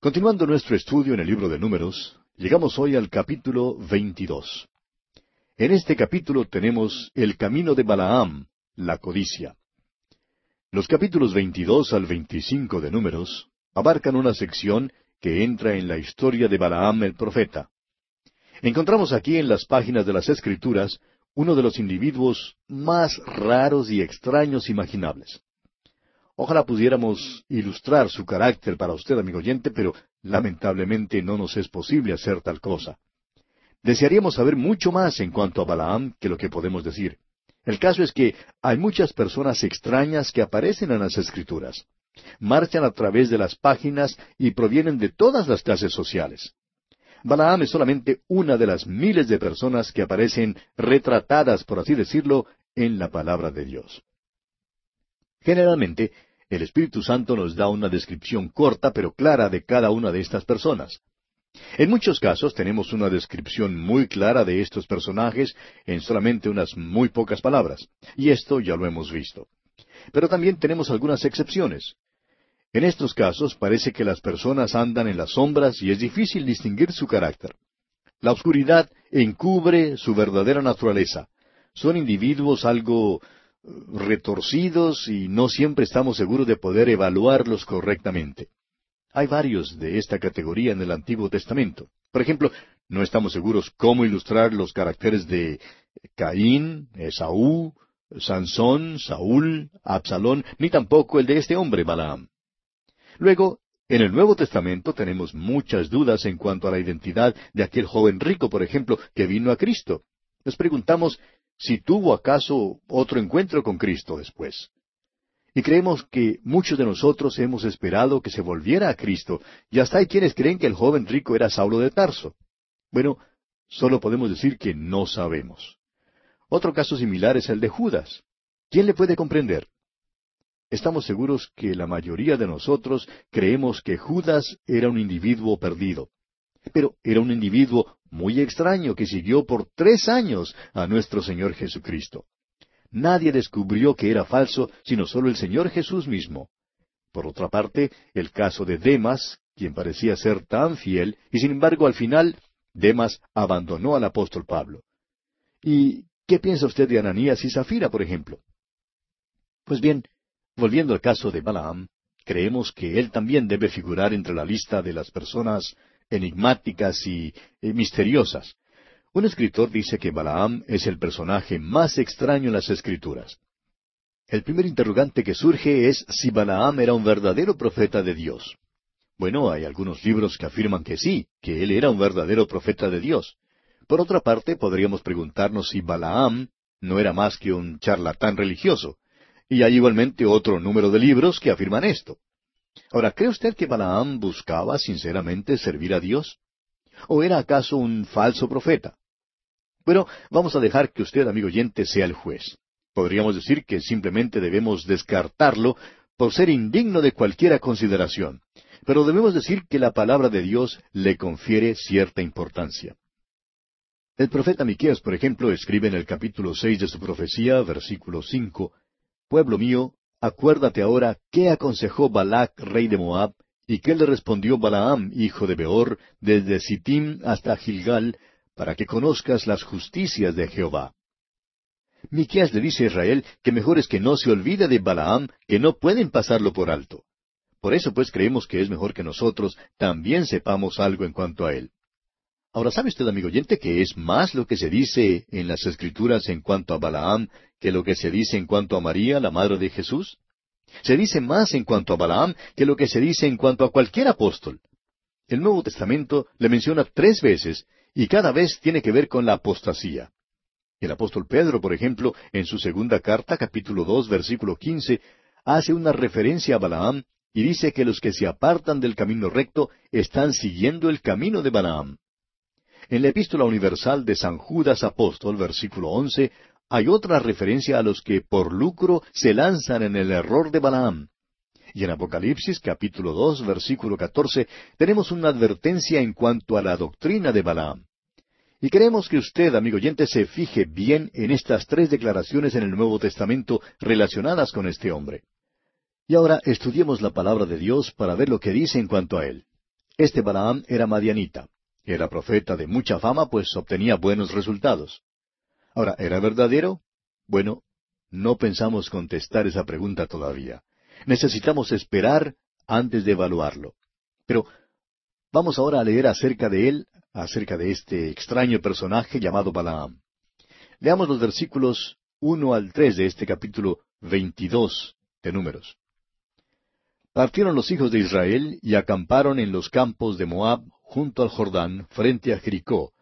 Continuando nuestro estudio en el libro de Números, llegamos hoy al capítulo 22. En este capítulo tenemos el camino de Balaam, la codicia. Los capítulos 22 al 25 de Números abarcan una sección que entra en la historia de Balaam el profeta. Encontramos aquí en las páginas de las Escrituras uno de los individuos más raros y extraños imaginables. Ojalá pudiéramos ilustrar su carácter para usted, amigo oyente, pero lamentablemente no nos es posible hacer tal cosa. Desearíamos saber mucho más en cuanto a Balaam que lo que podemos decir. El caso es que hay muchas personas extrañas que aparecen en las Escrituras. Marchan a través de las páginas y provienen de todas las clases sociales. Balaam es solamente una de las miles de personas que aparecen retratadas, por así decirlo, en la palabra de Dios. Generalmente, el Espíritu Santo nos da una descripción corta pero clara de cada una de estas personas. En muchos casos tenemos una descripción muy clara de estos personajes en solamente unas muy pocas palabras, y esto ya lo hemos visto. Pero también tenemos algunas excepciones. En estos casos parece que las personas andan en las sombras y es difícil distinguir su carácter. La oscuridad encubre su verdadera naturaleza. Son individuos algo retorcidos y no siempre estamos seguros de poder evaluarlos correctamente. Hay varios de esta categoría en el Antiguo Testamento. Por ejemplo, no estamos seguros cómo ilustrar los caracteres de Caín, Esaú, Sansón, Saúl, Absalón, ni tampoco el de este hombre, Balaam. Luego, en el Nuevo Testamento tenemos muchas dudas en cuanto a la identidad de aquel joven rico, por ejemplo, que vino a Cristo. Nos preguntamos si tuvo acaso otro encuentro con Cristo después. Y creemos que muchos de nosotros hemos esperado que se volviera a Cristo, y hasta hay quienes creen que el joven rico era Saulo de Tarso. Bueno, solo podemos decir que no sabemos. Otro caso similar es el de Judas. ¿Quién le puede comprender? Estamos seguros que la mayoría de nosotros creemos que Judas era un individuo perdido. Pero era un individuo muy extraño que siguió por tres años a nuestro Señor Jesucristo. Nadie descubrió que era falso, sino solo el Señor Jesús mismo. Por otra parte, el caso de Demas, quien parecía ser tan fiel, y sin embargo al final, Demas abandonó al apóstol Pablo. ¿Y qué piensa usted de Ananías y Zafira, por ejemplo? Pues bien, volviendo al caso de Balaam, creemos que él también debe figurar entre la lista de las personas enigmáticas y eh, misteriosas. Un escritor dice que Balaam es el personaje más extraño en las escrituras. El primer interrogante que surge es si Balaam era un verdadero profeta de Dios. Bueno, hay algunos libros que afirman que sí, que él era un verdadero profeta de Dios. Por otra parte, podríamos preguntarnos si Balaam no era más que un charlatán religioso. Y hay igualmente otro número de libros que afirman esto. Ahora, ¿cree usted que Balaam buscaba sinceramente servir a Dios? ¿O era acaso un falso profeta? Bueno, vamos a dejar que usted, amigo oyente, sea el juez. Podríamos decir que simplemente debemos descartarlo por ser indigno de cualquiera consideración. Pero debemos decir que la palabra de Dios le confiere cierta importancia. El profeta Miqueas, por ejemplo, escribe en el capítulo seis de su profecía, versículo cinco, Pueblo mío, Acuérdate ahora qué aconsejó Balac, rey de Moab, y qué le respondió Balaam, hijo de Beor, desde Sittim hasta Gilgal, para que conozcas las justicias de Jehová. Miqueas le dice a Israel que mejor es que no se olvide de Balaam, que no pueden pasarlo por alto. Por eso pues creemos que es mejor que nosotros también sepamos algo en cuanto a él. Ahora, ¿sabe usted, amigo oyente, que es más lo que se dice en las Escrituras en cuanto a Balaam que lo que se dice en cuanto a María, la madre de Jesús? Se dice más en cuanto a Balaam que lo que se dice en cuanto a cualquier apóstol. El Nuevo Testamento le menciona tres veces y cada vez tiene que ver con la apostasía. El apóstol Pedro, por ejemplo, en su segunda carta, capítulo dos, versículo quince, hace una referencia a Balaam y dice que los que se apartan del camino recto están siguiendo el camino de Balaam. En la epístola universal de San Judas Apóstol, versículo once, hay otra referencia a los que por lucro se lanzan en el error de Balaam. Y en Apocalipsis capítulo dos, versículo catorce, tenemos una advertencia en cuanto a la doctrina de Balaam. Y queremos que usted, amigo oyente, se fije bien en estas tres declaraciones en el Nuevo Testamento relacionadas con este hombre. Y ahora estudiemos la palabra de Dios para ver lo que dice en cuanto a él. Este Balaam era madianita. Era profeta de mucha fama, pues obtenía buenos resultados. Ahora, ¿era verdadero? Bueno, no pensamos contestar esa pregunta todavía. Necesitamos esperar antes de evaluarlo. Pero vamos ahora a leer acerca de él, acerca de este extraño personaje llamado Balaam. Leamos los versículos uno al tres de este capítulo veintidós de Números. Partieron los hijos de Israel y acamparon en los campos de Moab junto al Jordán, frente a Jericó.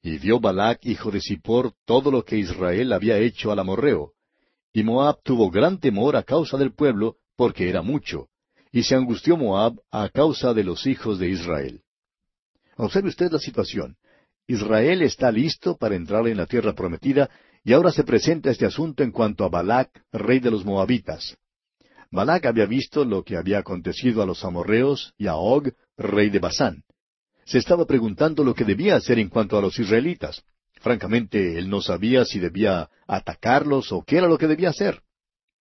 Y vio Balac, hijo de Zippor, todo lo que Israel había hecho al amorreo. Y Moab tuvo gran temor a causa del pueblo, porque era mucho. Y se angustió Moab a causa de los hijos de Israel. Observe usted la situación. Israel está listo para entrar en la tierra prometida, y ahora se presenta este asunto en cuanto a Balac, rey de los moabitas. Balac había visto lo que había acontecido a los amorreos y a Og, rey de Basán. Se estaba preguntando lo que debía hacer en cuanto a los israelitas. Francamente, él no sabía si debía atacarlos o qué era lo que debía hacer.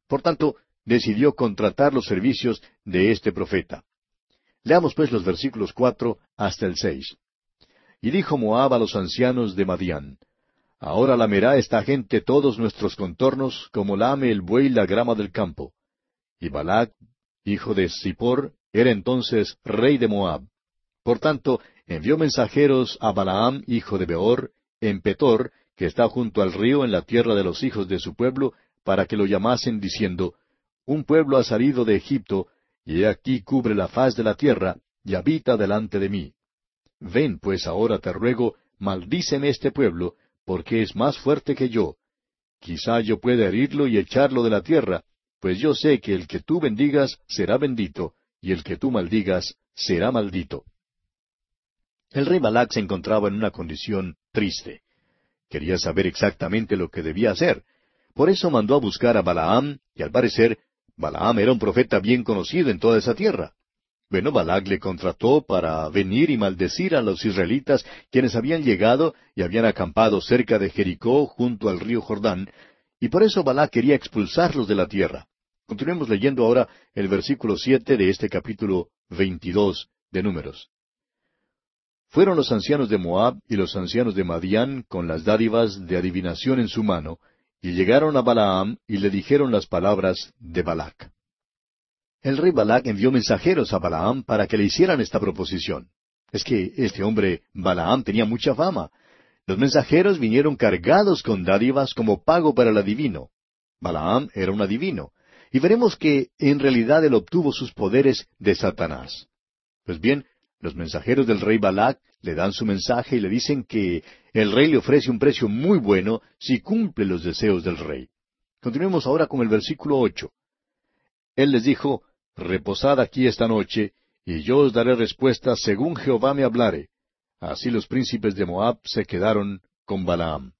Por tanto, decidió contratar los servicios de este profeta. Leamos pues los versículos cuatro hasta el seis. Y dijo Moab a los ancianos de Madián, Ahora lamerá esta gente todos nuestros contornos, como lame el buey la grama del campo. Y Balac, hijo de Zippor, era entonces rey de Moab. Por tanto, envió mensajeros a Balaam, hijo de Beor, en Petor, que está junto al río en la tierra de los hijos de su pueblo, para que lo llamasen, diciendo, Un pueblo ha salido de Egipto, y he aquí cubre la faz de la tierra, y habita delante de mí. Ven, pues ahora te ruego, maldíceme este pueblo, porque es más fuerte que yo. Quizá yo pueda herirlo y echarlo de la tierra, pues yo sé que el que tú bendigas será bendito, y el que tú maldigas será maldito. El rey Balac se encontraba en una condición triste. Quería saber exactamente lo que debía hacer. Por eso mandó a buscar a Balaam, y al parecer, Balaam era un profeta bien conocido en toda esa tierra. Bueno, Balac le contrató para venir y maldecir a los israelitas quienes habían llegado y habían acampado cerca de Jericó junto al río Jordán, y por eso Balac quería expulsarlos de la tierra. Continuemos leyendo ahora el versículo siete de este capítulo veintidós de Números. Fueron los ancianos de Moab y los ancianos de Madián con las dádivas de adivinación en su mano, y llegaron a Balaam y le dijeron las palabras de Balac. El rey Balac envió mensajeros a Balaam para que le hicieran esta proposición. Es que este hombre Balaam tenía mucha fama. Los mensajeros vinieron cargados con dádivas como pago para el adivino. Balaam era un adivino. Y veremos que en realidad él obtuvo sus poderes de Satanás. Pues bien, los mensajeros del rey Balac le dan su mensaje y le dicen que el rey le ofrece un precio muy bueno si cumple los deseos del rey. Continuemos ahora con el versículo ocho. Él les dijo, Reposad aquí esta noche, y yo os daré respuesta según Jehová me hablare. Así los príncipes de Moab se quedaron con Balaam.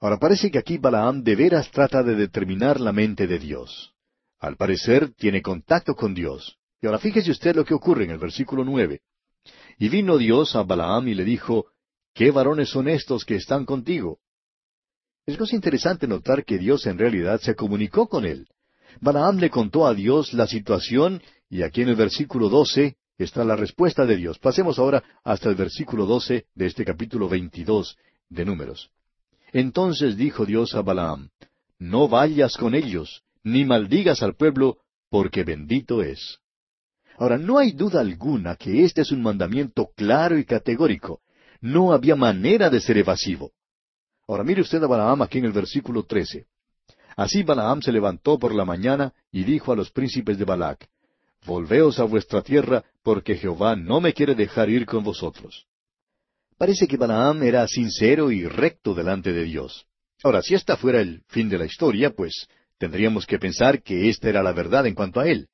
Ahora parece que aquí Balaam de veras trata de determinar la mente de Dios. Al parecer tiene contacto con Dios. Y ahora fíjese usted lo que ocurre en el versículo nueve. Y vino Dios a Balaam y le dijo, ¿Qué varones son estos que están contigo? Es cosa interesante notar que Dios en realidad se comunicó con él. Balaam le contó a Dios la situación y aquí en el versículo doce está la respuesta de Dios. Pasemos ahora hasta el versículo doce de este capítulo veintidós de Números. Entonces dijo Dios a Balaam, No vayas con ellos, ni maldigas al pueblo, porque bendito es. Ahora, no hay duda alguna que este es un mandamiento claro y categórico. No había manera de ser evasivo. Ahora mire usted a Balaam aquí en el versículo trece. Así Balaam se levantó por la mañana y dijo a los príncipes de Balac, Volveos a vuestra tierra, porque Jehová no me quiere dejar ir con vosotros. Parece que Balaam era sincero y recto delante de Dios. Ahora, si esta fuera el fin de la historia, pues tendríamos que pensar que esta era la verdad en cuanto a él.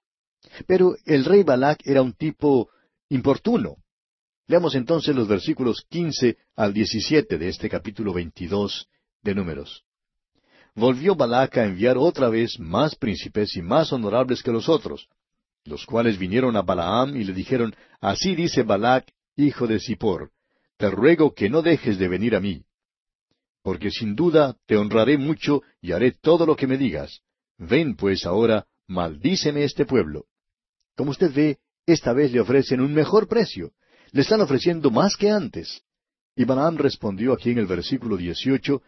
Pero el rey Balac era un tipo importuno. Leamos entonces los versículos quince al diecisiete de este capítulo veintidós de Números volvió Balac a enviar otra vez más príncipes y más honorables que los otros, los cuales vinieron a Balaam y le dijeron, Así dice Balac, hijo de Zippor, te ruego que no dejes de venir a mí, porque sin duda te honraré mucho y haré todo lo que me digas. Ven pues ahora, maldíceme este pueblo. Como usted ve, esta vez le ofrecen un mejor precio. Le están ofreciendo más que antes. Y Balaam respondió aquí en el versículo 18,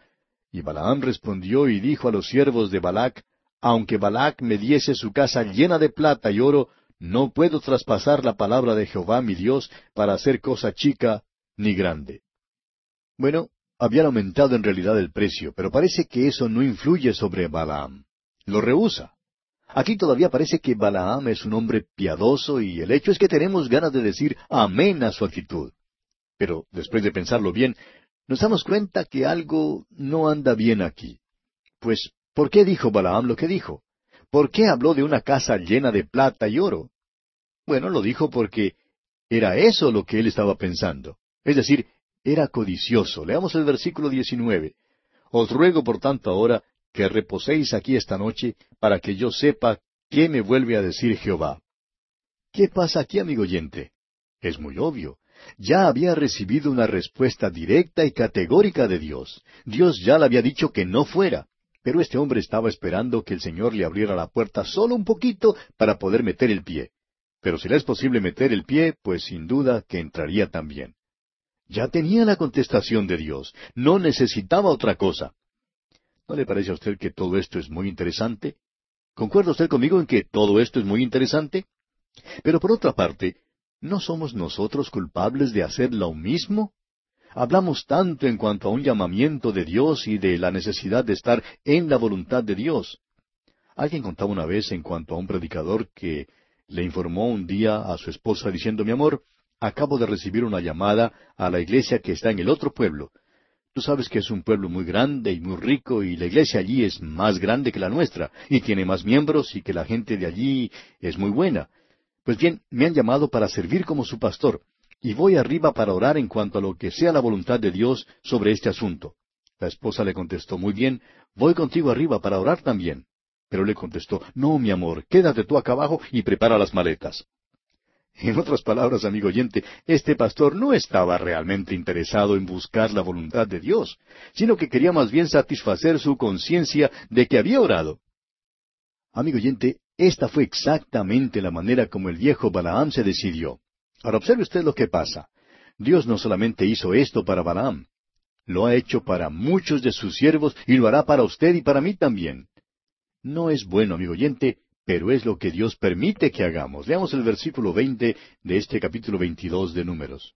y Balaam respondió y dijo a los siervos de Balac, aunque Balac me diese su casa llena de plata y oro, no puedo traspasar la palabra de Jehová mi Dios para hacer cosa chica ni grande. Bueno, habían aumentado en realidad el precio, pero parece que eso no influye sobre Balaam. Lo rehúsa. Aquí todavía parece que Balaam es un hombre piadoso y el hecho es que tenemos ganas de decir amén a su actitud. Pero después de pensarlo bien, nos damos cuenta que algo no anda bien aquí. Pues, ¿por qué dijo Balaam lo que dijo? ¿Por qué habló de una casa llena de plata y oro? Bueno, lo dijo porque era eso lo que él estaba pensando. Es decir, era codicioso. Leamos el versículo 19. Os ruego por tanto ahora que reposéis aquí esta noche para que yo sepa qué me vuelve a decir Jehová. ¿Qué pasa aquí, amigo oyente? Es muy obvio. Ya había recibido una respuesta directa y categórica de Dios. Dios ya le había dicho que no fuera. Pero este hombre estaba esperando que el Señor le abriera la puerta solo un poquito para poder meter el pie. Pero si le es posible meter el pie, pues sin duda que entraría también. Ya tenía la contestación de Dios, no necesitaba otra cosa. ¿No le parece a usted que todo esto es muy interesante? ¿Concuerda usted conmigo en que todo esto es muy interesante? Pero por otra parte, ¿no somos nosotros culpables de hacer lo mismo? Hablamos tanto en cuanto a un llamamiento de Dios y de la necesidad de estar en la voluntad de Dios. Alguien contaba una vez en cuanto a un predicador que le informó un día a su esposa diciendo, mi amor, acabo de recibir una llamada a la iglesia que está en el otro pueblo. Tú sabes que es un pueblo muy grande y muy rico y la iglesia allí es más grande que la nuestra y tiene más miembros y que la gente de allí es muy buena. Pues bien, me han llamado para servir como su pastor y voy arriba para orar en cuanto a lo que sea la voluntad de Dios sobre este asunto. La esposa le contestó, muy bien, voy contigo arriba para orar también. Pero le contestó, no, mi amor, quédate tú acá abajo y prepara las maletas. En otras palabras, amigo oyente, este pastor no estaba realmente interesado en buscar la voluntad de Dios, sino que quería más bien satisfacer su conciencia de que había orado. Amigo oyente, esta fue exactamente la manera como el viejo Balaam se decidió. Ahora observe usted lo que pasa. Dios no solamente hizo esto para Balaam, lo ha hecho para muchos de sus siervos y lo hará para usted y para mí también. No es bueno, amigo oyente, pero es lo que Dios permite que hagamos. Veamos el versículo veinte de este capítulo veintidós de Números.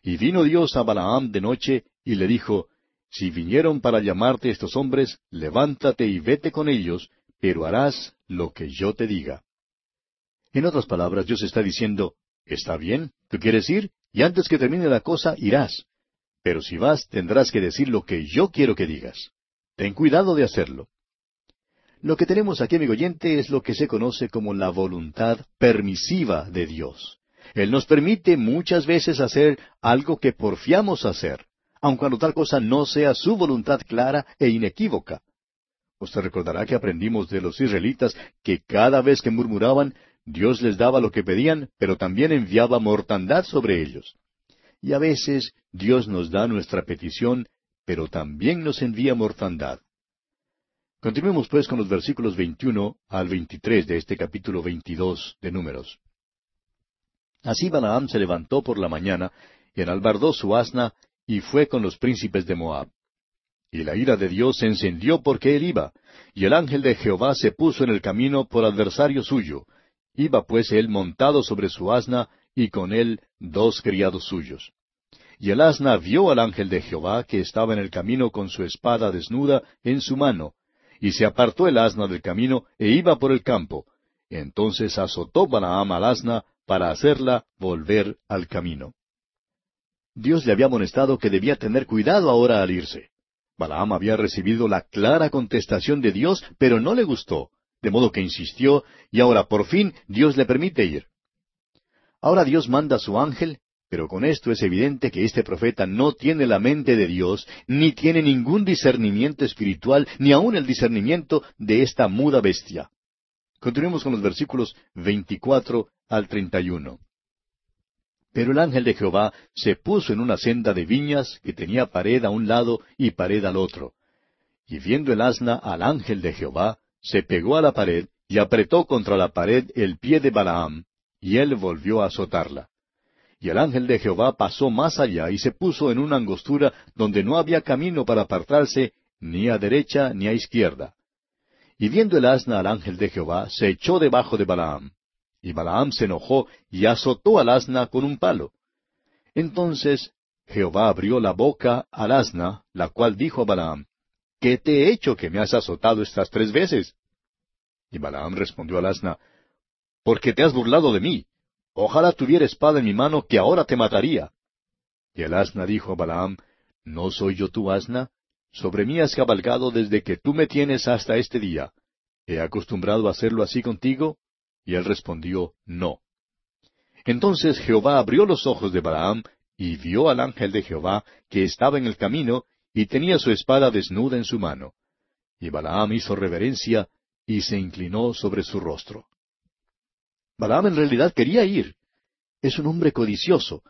Y vino Dios a Balaam de noche y le dijo, Si vinieron para llamarte estos hombres, levántate y vete con ellos, pero harás lo que yo te diga. En otras palabras, Dios está diciendo, Está bien, tú quieres ir, y antes que termine la cosa irás. Pero si vas, tendrás que decir lo que yo quiero que digas. Ten cuidado de hacerlo. Lo que tenemos aquí, amigo oyente, es lo que se conoce como la voluntad permisiva de Dios. Él nos permite muchas veces hacer algo que porfiamos hacer, aun cuando tal cosa no sea su voluntad clara e inequívoca. Usted recordará que aprendimos de los israelitas que cada vez que murmuraban, Dios les daba lo que pedían, pero también enviaba mortandad sobre ellos. Y a veces Dios nos da nuestra petición, pero también nos envía mortandad. Continuemos pues con los versículos 21 al 23 de este capítulo 22 de Números. Así Balaam se levantó por la mañana, y enalbardó su asna, y fue con los príncipes de Moab. Y la ira de Dios se encendió porque él iba, y el ángel de Jehová se puso en el camino por adversario suyo. Iba pues él montado sobre su asna, y con él dos criados suyos. Y el asna vio al ángel de Jehová que estaba en el camino con su espada desnuda en su mano, y se apartó el asna del camino e iba por el campo. Entonces azotó Balaam al asna para hacerla volver al camino. Dios le había amonestado que debía tener cuidado ahora al irse. Balaam había recibido la clara contestación de Dios, pero no le gustó, de modo que insistió, y ahora por fin Dios le permite ir. Ahora Dios manda a su ángel pero con esto es evidente que este profeta no tiene la mente de Dios, ni tiene ningún discernimiento espiritual, ni aun el discernimiento de esta muda bestia. Continuemos con los versículos 24 al 31. Pero el ángel de Jehová se puso en una senda de viñas que tenía pared a un lado y pared al otro. Y viendo el asna al ángel de Jehová, se pegó a la pared y apretó contra la pared el pie de Balaam, y él volvió a azotarla. Y el ángel de Jehová pasó más allá y se puso en una angostura donde no había camino para apartarse ni a derecha ni a izquierda. Y viendo el asna al ángel de Jehová, se echó debajo de Balaam. Y Balaam se enojó y azotó al asna con un palo. Entonces Jehová abrió la boca al asna, la cual dijo a Balaam, ¿Qué te he hecho que me has azotado estas tres veces? Y Balaam respondió al asna, Porque te has burlado de mí. Ojalá tuviera espada en mi mano que ahora te mataría. Y el asna dijo a Balaam, ¿No soy yo tu asna? Sobre mí has cabalgado desde que tú me tienes hasta este día. ¿He acostumbrado a hacerlo así contigo? Y él respondió, No. Entonces Jehová abrió los ojos de Balaam, y vio al ángel de Jehová que estaba en el camino, y tenía su espada desnuda en su mano. Y Balaam hizo reverencia, y se inclinó sobre su rostro. Balaam en realidad quería ir. Es un hombre codicioso,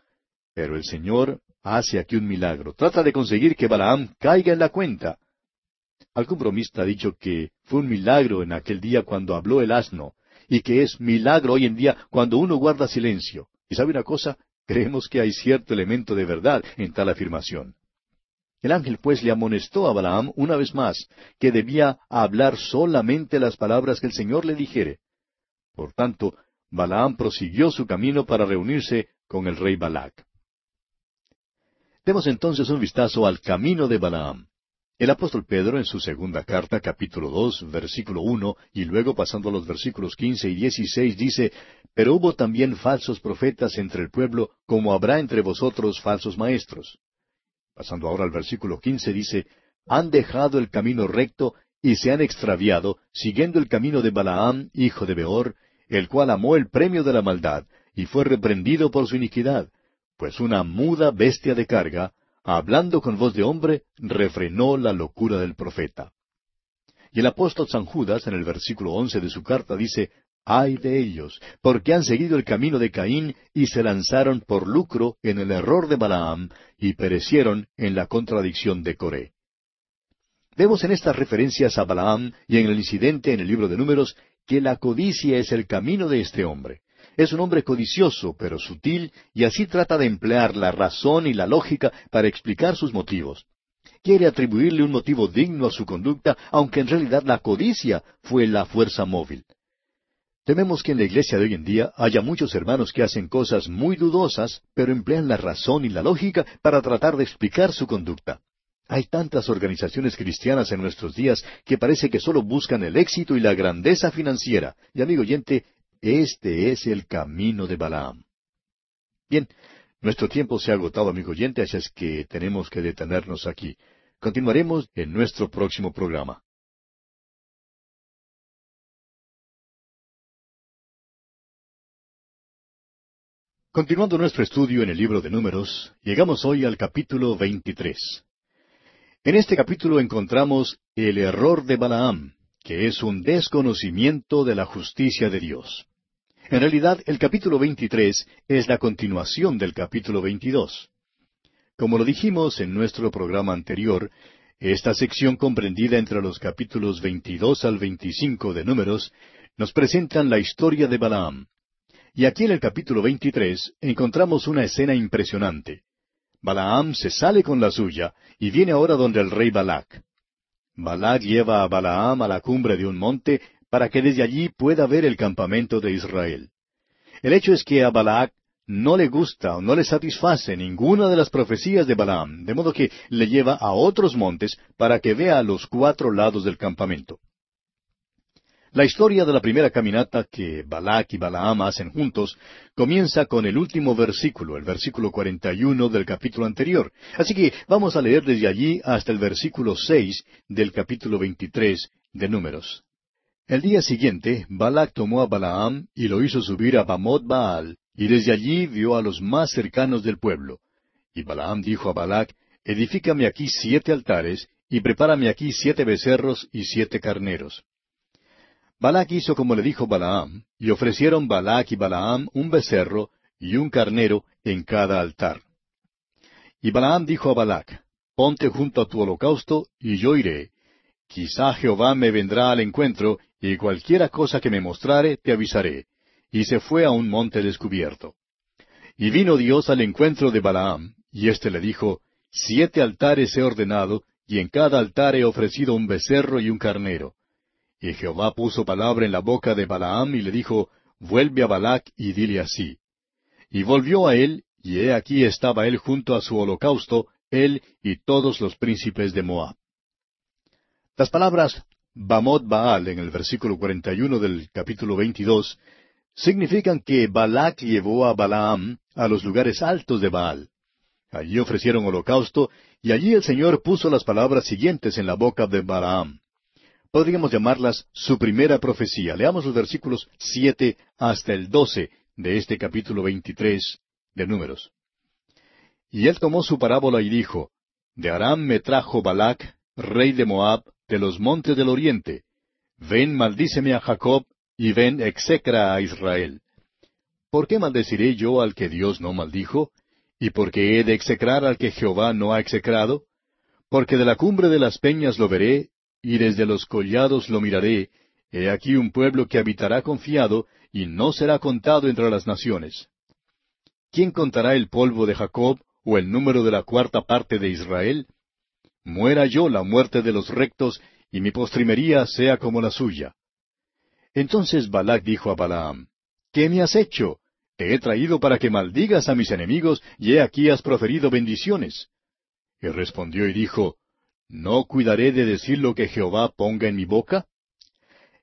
pero el Señor hace aquí un milagro. Trata de conseguir que Balaam caiga en la cuenta. Algún bromista ha dicho que fue un milagro en aquel día cuando habló el asno, y que es milagro hoy en día cuando uno guarda silencio. ¿Y sabe una cosa? Creemos que hay cierto elemento de verdad en tal afirmación. El ángel pues le amonestó a Balaam una vez más que debía hablar solamente las palabras que el Señor le dijere. Por tanto, Balaam prosiguió su camino para reunirse con el rey Balac. Demos entonces un vistazo al camino de Balaam. El apóstol Pedro en su segunda carta, capítulo dos, versículo uno, y luego pasando a los versículos quince y dieciséis, dice, Pero hubo también falsos profetas entre el pueblo, como habrá entre vosotros falsos maestros. Pasando ahora al versículo quince dice, Han dejado el camino recto y se han extraviado, siguiendo el camino de Balaam, hijo de Beor, el cual amó el premio de la maldad, y fue reprendido por su iniquidad, pues una muda bestia de carga, hablando con voz de hombre, refrenó la locura del profeta. Y el apóstol San Judas, en el versículo once de su carta, dice, Ay de ellos, porque han seguido el camino de Caín y se lanzaron por lucro en el error de Balaam y perecieron en la contradicción de Coré. Vemos en estas referencias a Balaam y en el incidente en el libro de Números que la codicia es el camino de este hombre. Es un hombre codicioso, pero sutil, y así trata de emplear la razón y la lógica para explicar sus motivos. Quiere atribuirle un motivo digno a su conducta, aunque en realidad la codicia fue la fuerza móvil. Tememos que en la iglesia de hoy en día haya muchos hermanos que hacen cosas muy dudosas, pero emplean la razón y la lógica para tratar de explicar su conducta. Hay tantas organizaciones cristianas en nuestros días que parece que solo buscan el éxito y la grandeza financiera. Y amigo oyente, este es el camino de Balaam. Bien, nuestro tiempo se ha agotado, amigo oyente, así es que tenemos que detenernos aquí. Continuaremos en nuestro próximo programa. Continuando nuestro estudio en el libro de Números, llegamos hoy al capítulo 23. En este capítulo encontramos el error de Balaam, que es un desconocimiento de la justicia de Dios. En realidad, el capítulo 23 es la continuación del capítulo 22. Como lo dijimos en nuestro programa anterior, esta sección comprendida entre los capítulos 22 al 25 de Números nos presentan la historia de Balaam, y aquí en el capítulo 23 encontramos una escena impresionante. Balaam se sale con la suya y viene ahora donde el rey Balac. Balac lleva a Balaam a la cumbre de un monte para que desde allí pueda ver el campamento de Israel. El hecho es que a Balac no le gusta o no le satisface ninguna de las profecías de Balaam, de modo que le lleva a otros montes para que vea los cuatro lados del campamento. La historia de la primera caminata que Balac y Balaam hacen juntos comienza con el último versículo, el versículo 41 del capítulo anterior. Así que vamos a leer desde allí hasta el versículo 6 del capítulo 23 de Números. El día siguiente, Balac tomó a Balaam y lo hizo subir a Bamot Baal, y desde allí vio a los más cercanos del pueblo. Y Balaam dijo a Balac, Edifícame aquí siete altares, y prepárame aquí siete becerros y siete carneros. Balac hizo como le dijo Balaam, y ofrecieron Balac y Balaam un becerro y un carnero en cada altar. Y Balaam dijo a Balac, Ponte junto a tu holocausto, y yo iré. Quizá Jehová me vendrá al encuentro, y cualquiera cosa que me mostrare te avisaré. y se fue a un monte descubierto. Y vino Dios al encuentro de Balaam, y éste le dijo, Siete altares he ordenado, y en cada altar he ofrecido un becerro y un carnero. Y Jehová puso palabra en la boca de Balaam y le dijo, Vuelve a Balac y dile así. Y volvió a él, y he aquí estaba él junto a su holocausto, él y todos los príncipes de Moab. Las palabras Bamot Baal en el versículo 41 del capítulo 22 significan que Balac llevó a Balaam a los lugares altos de Baal. Allí ofrecieron holocausto y allí el Señor puso las palabras siguientes en la boca de Balaam. Podríamos llamarlas su primera profecía. Leamos los versículos siete hasta el doce de este capítulo veintitrés de Números. Y él tomó su parábola y dijo, De Aram me trajo Balac, rey de Moab, de los montes del oriente. Ven, maldíceme a Jacob, y ven, execra a Israel. ¿Por qué maldeciré yo al que Dios no maldijo? ¿Y por qué he de execrar al que Jehová no ha execrado? Porque de la cumbre de las peñas lo veré, y desde los collados lo miraré, he aquí un pueblo que habitará confiado, y no será contado entre las naciones. ¿Quién contará el polvo de Jacob, o el número de la cuarta parte de Israel? Muera yo la muerte de los rectos, y mi postrimería sea como la suya. Entonces Balac dijo a Balaam, ¿Qué me has hecho? Te he traído para que maldigas a mis enemigos, y he aquí has proferido bendiciones. Y respondió y dijo, ¿No cuidaré de decir lo que Jehová ponga en mi boca?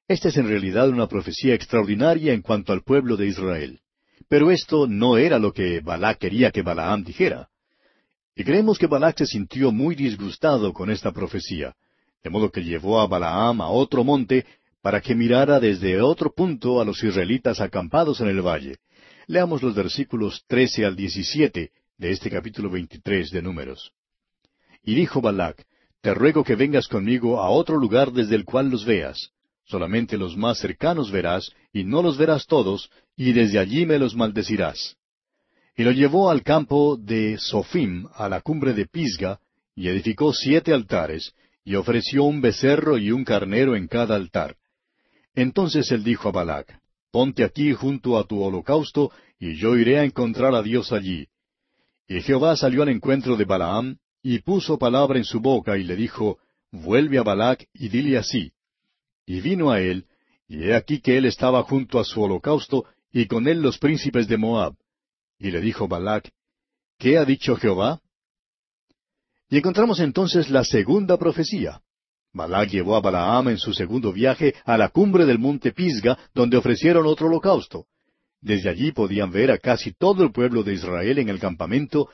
Esta es en realidad una profecía extraordinaria en cuanto al pueblo de Israel. Pero esto no era lo que Balac quería que Balaam dijera. Y creemos que Balac se sintió muy disgustado con esta profecía, de modo que llevó a Balaam a otro monte para que mirara desde otro punto a los israelitas acampados en el valle. Leamos los versículos trece al diecisiete de este capítulo veintitrés de Números. Y dijo Balac, Te ruego que vengas conmigo a otro lugar desde el cual los veas. Solamente los más cercanos verás, y no los verás todos, y desde allí me los maldecirás. Y lo llevó al campo de Sofim, a la cumbre de Pisga, y edificó siete altares, y ofreció un becerro y un carnero en cada altar. Entonces él dijo a Balac, Ponte aquí junto a tu holocausto, y yo iré a encontrar a Dios allí. Y Jehová salió al encuentro de Balaam, y puso palabra en su boca, y le dijo, Vuelve a Balac y dile así. Y vino a él, y he aquí que él estaba junto a su holocausto, y con él los príncipes de Moab. Y le dijo Balac, ¿Qué ha dicho Jehová? Y encontramos entonces la segunda profecía. Balac llevó a Balaam en su segundo viaje a la cumbre del monte Pisga, donde ofrecieron otro holocausto. Desde allí podían ver a casi todo el pueblo de Israel en el campamento,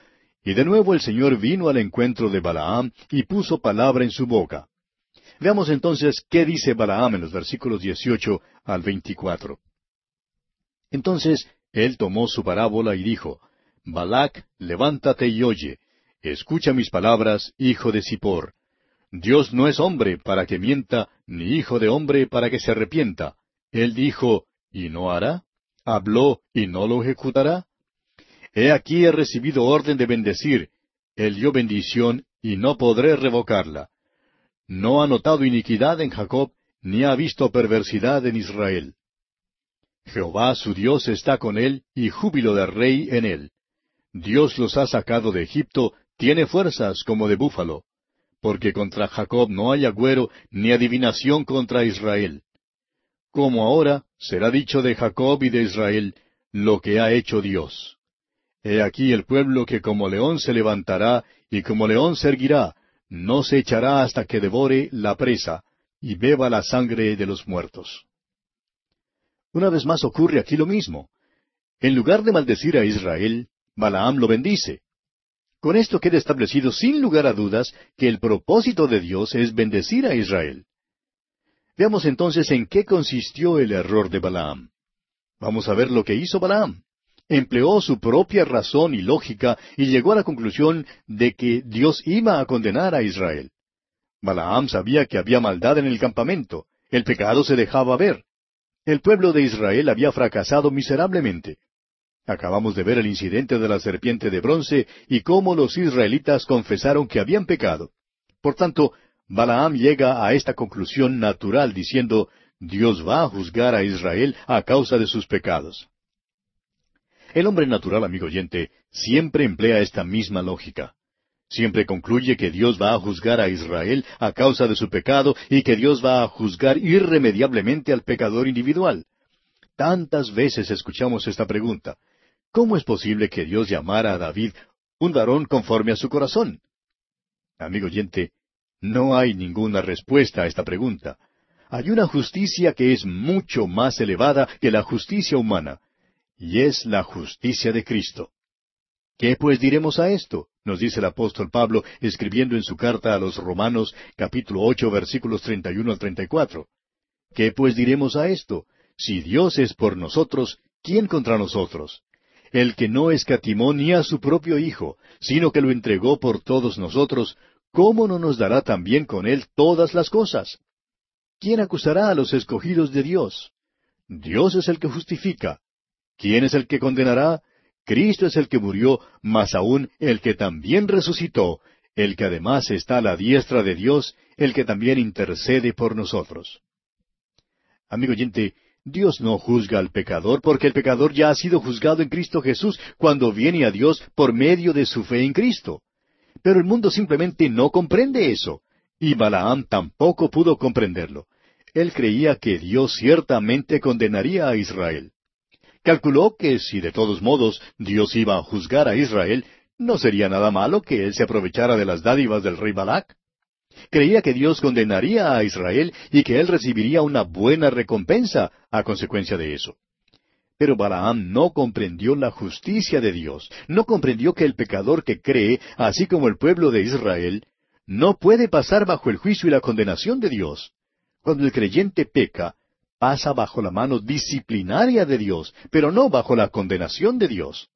y de nuevo el Señor vino al encuentro de Balaam y puso palabra en su boca. Veamos entonces qué dice Balaam en los versículos 18 al 24. Entonces él tomó su parábola y dijo, Balac, levántate y oye, escucha mis palabras, hijo de Sipor. Dios no es hombre para que mienta, ni hijo de hombre para que se arrepienta. Él dijo, ¿y no hará? ¿Habló y no lo ejecutará? He aquí he recibido orden de bendecir. Él dio bendición y no podré revocarla. No ha notado iniquidad en Jacob, ni ha visto perversidad en Israel. Jehová su Dios está con él, y júbilo de rey en él. Dios los ha sacado de Egipto, tiene fuerzas como de búfalo porque contra Jacob no hay agüero ni adivinación contra Israel. Como ahora será dicho de Jacob y de Israel lo que ha hecho Dios. He aquí el pueblo que como león se levantará y como león se erguirá, no se echará hasta que devore la presa y beba la sangre de los muertos. Una vez más ocurre aquí lo mismo. En lugar de maldecir a Israel, Balaam lo bendice. Con esto queda establecido sin lugar a dudas que el propósito de Dios es bendecir a Israel. Veamos entonces en qué consistió el error de Balaam. Vamos a ver lo que hizo Balaam. Empleó su propia razón y lógica y llegó a la conclusión de que Dios iba a condenar a Israel. Balaam sabía que había maldad en el campamento, el pecado se dejaba ver. El pueblo de Israel había fracasado miserablemente. Acabamos de ver el incidente de la serpiente de bronce y cómo los israelitas confesaron que habían pecado. Por tanto, Balaam llega a esta conclusión natural diciendo, Dios va a juzgar a Israel a causa de sus pecados. El hombre natural, amigo oyente, siempre emplea esta misma lógica. Siempre concluye que Dios va a juzgar a Israel a causa de su pecado y que Dios va a juzgar irremediablemente al pecador individual. Tantas veces escuchamos esta pregunta. ¿Cómo es posible que Dios llamara a David un varón conforme a su corazón? Amigo oyente, no hay ninguna respuesta a esta pregunta. Hay una justicia que es mucho más elevada que la justicia humana, y es la justicia de Cristo. ¿Qué pues diremos a esto? Nos dice el apóstol Pablo escribiendo en su carta a los Romanos capítulo ocho versículos treinta y uno al treinta y cuatro. ¿Qué pues diremos a esto? Si Dios es por nosotros, ¿quién contra nosotros? El que no escatimó ni a su propio Hijo, sino que lo entregó por todos nosotros, ¿cómo no nos dará también con él todas las cosas? ¿Quién acusará a los escogidos de Dios? Dios es el que justifica. ¿Quién es el que condenará? Cristo es el que murió, mas aún el que también resucitó, el que además está a la diestra de Dios, el que también intercede por nosotros. Amigo oyente, Dios no juzga al pecador porque el pecador ya ha sido juzgado en Cristo Jesús cuando viene a Dios por medio de su fe en Cristo. Pero el mundo simplemente no comprende eso, y Balaam tampoco pudo comprenderlo. Él creía que Dios ciertamente condenaría a Israel. Calculó que si de todos modos Dios iba a juzgar a Israel, no sería nada malo que él se aprovechara de las dádivas del rey Balac. Creía que Dios condenaría a Israel y que él recibiría una buena recompensa a consecuencia de eso. Pero Balaam no comprendió la justicia de Dios, no comprendió que el pecador que cree, así como el pueblo de Israel, no puede pasar bajo el juicio y la condenación de Dios. Cuando el creyente peca, pasa bajo la mano disciplinaria de Dios, pero no bajo la condenación de Dios.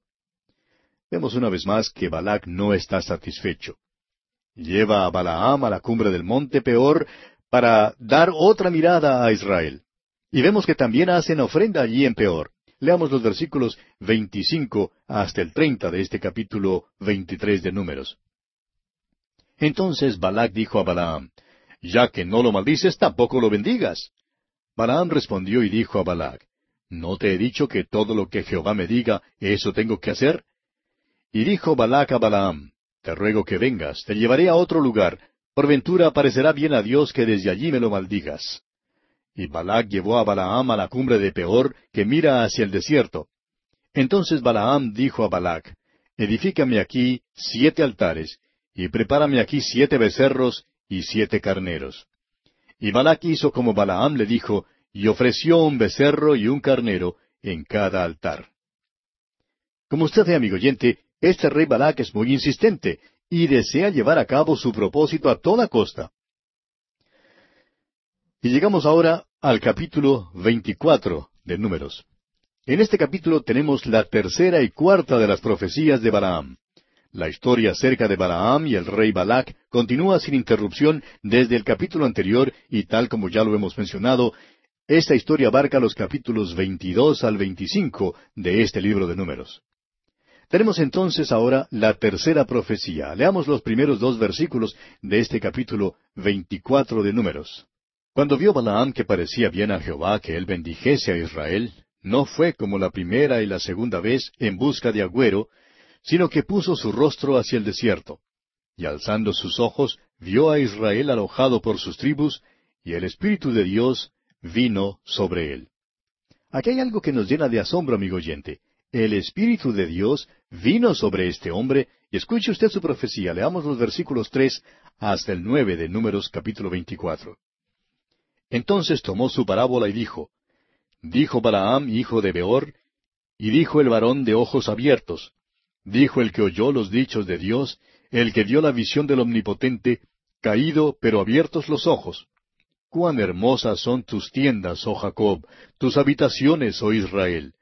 Vemos una vez más que Balac no está satisfecho. Lleva a Balaam a la cumbre del monte Peor para dar otra mirada a Israel. Y vemos que también hacen ofrenda allí en Peor. Leamos los versículos 25 hasta el 30 de este capítulo 23 de Números. Entonces Balac dijo a Balaam, Ya que no lo maldices, tampoco lo bendigas. Balaam respondió y dijo a Balac, ¿No te he dicho que todo lo que Jehová me diga, eso tengo que hacer? Y dijo Balac a Balaam, Te ruego que vengas, te llevaré a otro lugar, por ventura parecerá bien a Dios que desde allí me lo maldigas. Y Balac llevó a Balaam a la cumbre de Peor, que mira hacia el desierto. Entonces Balaam dijo a Balac, Edifícame aquí siete altares, y prepárame aquí siete becerros y siete carneros. Y Balac hizo como Balaam le dijo, y ofreció un becerro y un carnero en cada altar. Como usted ve, amigo oyente, este rey Balac es muy insistente y desea llevar a cabo su propósito a toda costa. Y llegamos ahora al capítulo 24 de Números. En este capítulo tenemos la tercera y cuarta de las profecías de Balaam. La historia acerca de Balaam y el rey Balac continúa sin interrupción desde el capítulo anterior y tal como ya lo hemos mencionado, esta historia abarca los capítulos 22 al 25 de este libro de números. Tenemos entonces ahora la tercera profecía. Leamos los primeros dos versículos de este capítulo 24 de números. Cuando vio Balaam que parecía bien a Jehová que él bendijese a Israel, no fue como la primera y la segunda vez en busca de agüero, sino que puso su rostro hacia el desierto. Y alzando sus ojos, vio a Israel alojado por sus tribus, y el Espíritu de Dios vino sobre él. Aquí hay algo que nos llena de asombro, amigo oyente. El Espíritu de Dios vino sobre este hombre, y escuche usted su profecía. Leamos los versículos tres hasta el nueve de Números capítulo veinticuatro. Entonces tomó su parábola y dijo, Dijo Balaam, hijo de Beor, y dijo el varón de ojos abiertos, Dijo el que oyó los dichos de Dios, el que dio la visión del Omnipotente, caído pero abiertos los ojos. Cuán hermosas son tus tiendas, oh Jacob, tus habitaciones, oh Israel.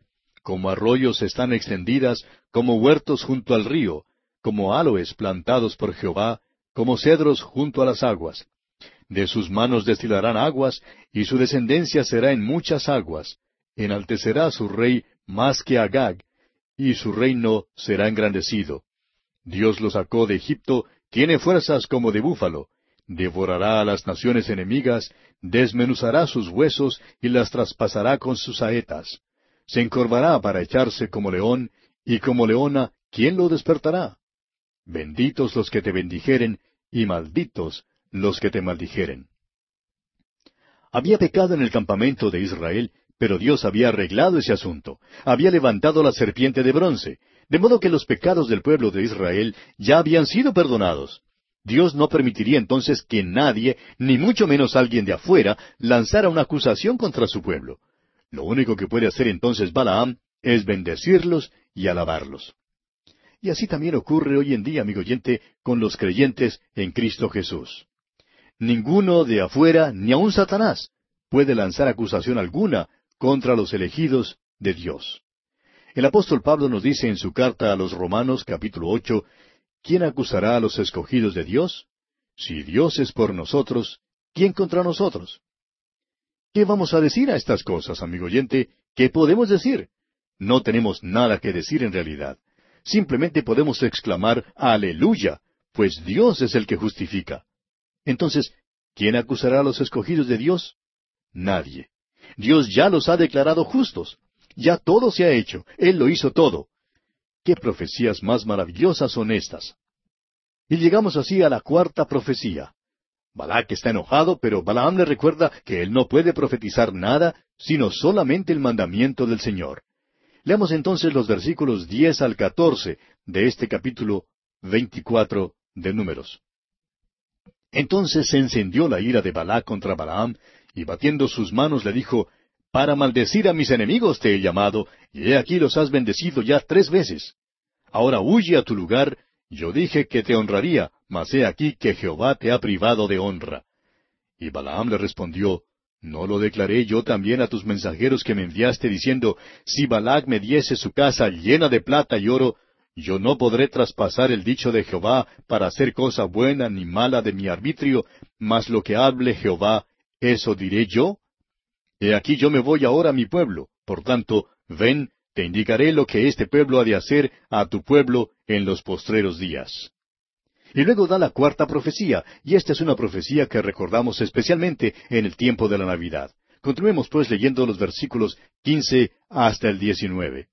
Como arroyos están extendidas, como huertos junto al río, como aloes plantados por Jehová, como cedros junto a las aguas. De sus manos destilarán aguas, y su descendencia será en muchas aguas. Enaltecerá su rey más que Agag, y su reino será engrandecido. Dios lo sacó de Egipto, tiene fuerzas como de búfalo, devorará a las naciones enemigas, desmenuzará sus huesos y las traspasará con sus saetas. Se encorvará para echarse como león, y como leona, ¿quién lo despertará? Benditos los que te bendijeren, y malditos los que te maldijeren. Había pecado en el campamento de Israel, pero Dios había arreglado ese asunto. Había levantado la serpiente de bronce, de modo que los pecados del pueblo de Israel ya habían sido perdonados. Dios no permitiría entonces que nadie, ni mucho menos alguien de afuera, lanzara una acusación contra su pueblo. Lo único que puede hacer entonces Balaam es bendecirlos y alabarlos. Y así también ocurre hoy en día, amigo oyente, con los creyentes en Cristo Jesús. Ninguno de afuera, ni aun Satanás, puede lanzar acusación alguna contra los elegidos de Dios. El apóstol Pablo nos dice en su carta a los Romanos capítulo ocho, ¿quién acusará a los escogidos de Dios? Si Dios es por nosotros, ¿quién contra nosotros? ¿Qué vamos a decir a estas cosas, amigo oyente? ¿Qué podemos decir? No tenemos nada que decir en realidad. Simplemente podemos exclamar Aleluya, pues Dios es el que justifica. Entonces, ¿quién acusará a los escogidos de Dios? Nadie. Dios ya los ha declarado justos. Ya todo se ha hecho. Él lo hizo todo. ¿Qué profecías más maravillosas son estas? Y llegamos así a la cuarta profecía. Balak está enojado, pero Balaam le recuerda que él no puede profetizar nada, sino solamente el mandamiento del Señor. Leamos entonces los versículos diez al catorce de este capítulo veinticuatro de Números. Entonces se encendió la ira de Balac contra Balaam, y batiendo sus manos le dijo, Para maldecir a mis enemigos te he llamado, y he aquí los has bendecido ya tres veces. Ahora huye a tu lugar, yo dije que te honraría, mas he aquí que Jehová te ha privado de honra. Y Balaam le respondió, ¿No lo declaré yo también a tus mensajeros que me enviaste diciendo, si Balac me diese su casa llena de plata y oro, yo no podré traspasar el dicho de Jehová para hacer cosa buena ni mala de mi arbitrio, mas lo que hable Jehová, ¿eso diré yo? He aquí yo me voy ahora a mi pueblo, por tanto, ven, te indicaré lo que este pueblo ha de hacer a tu pueblo en los postreros días. Y luego da la cuarta profecía, y esta es una profecía que recordamos especialmente en el tiempo de la Navidad. Continuemos pues leyendo los versículos quince hasta el diecinueve.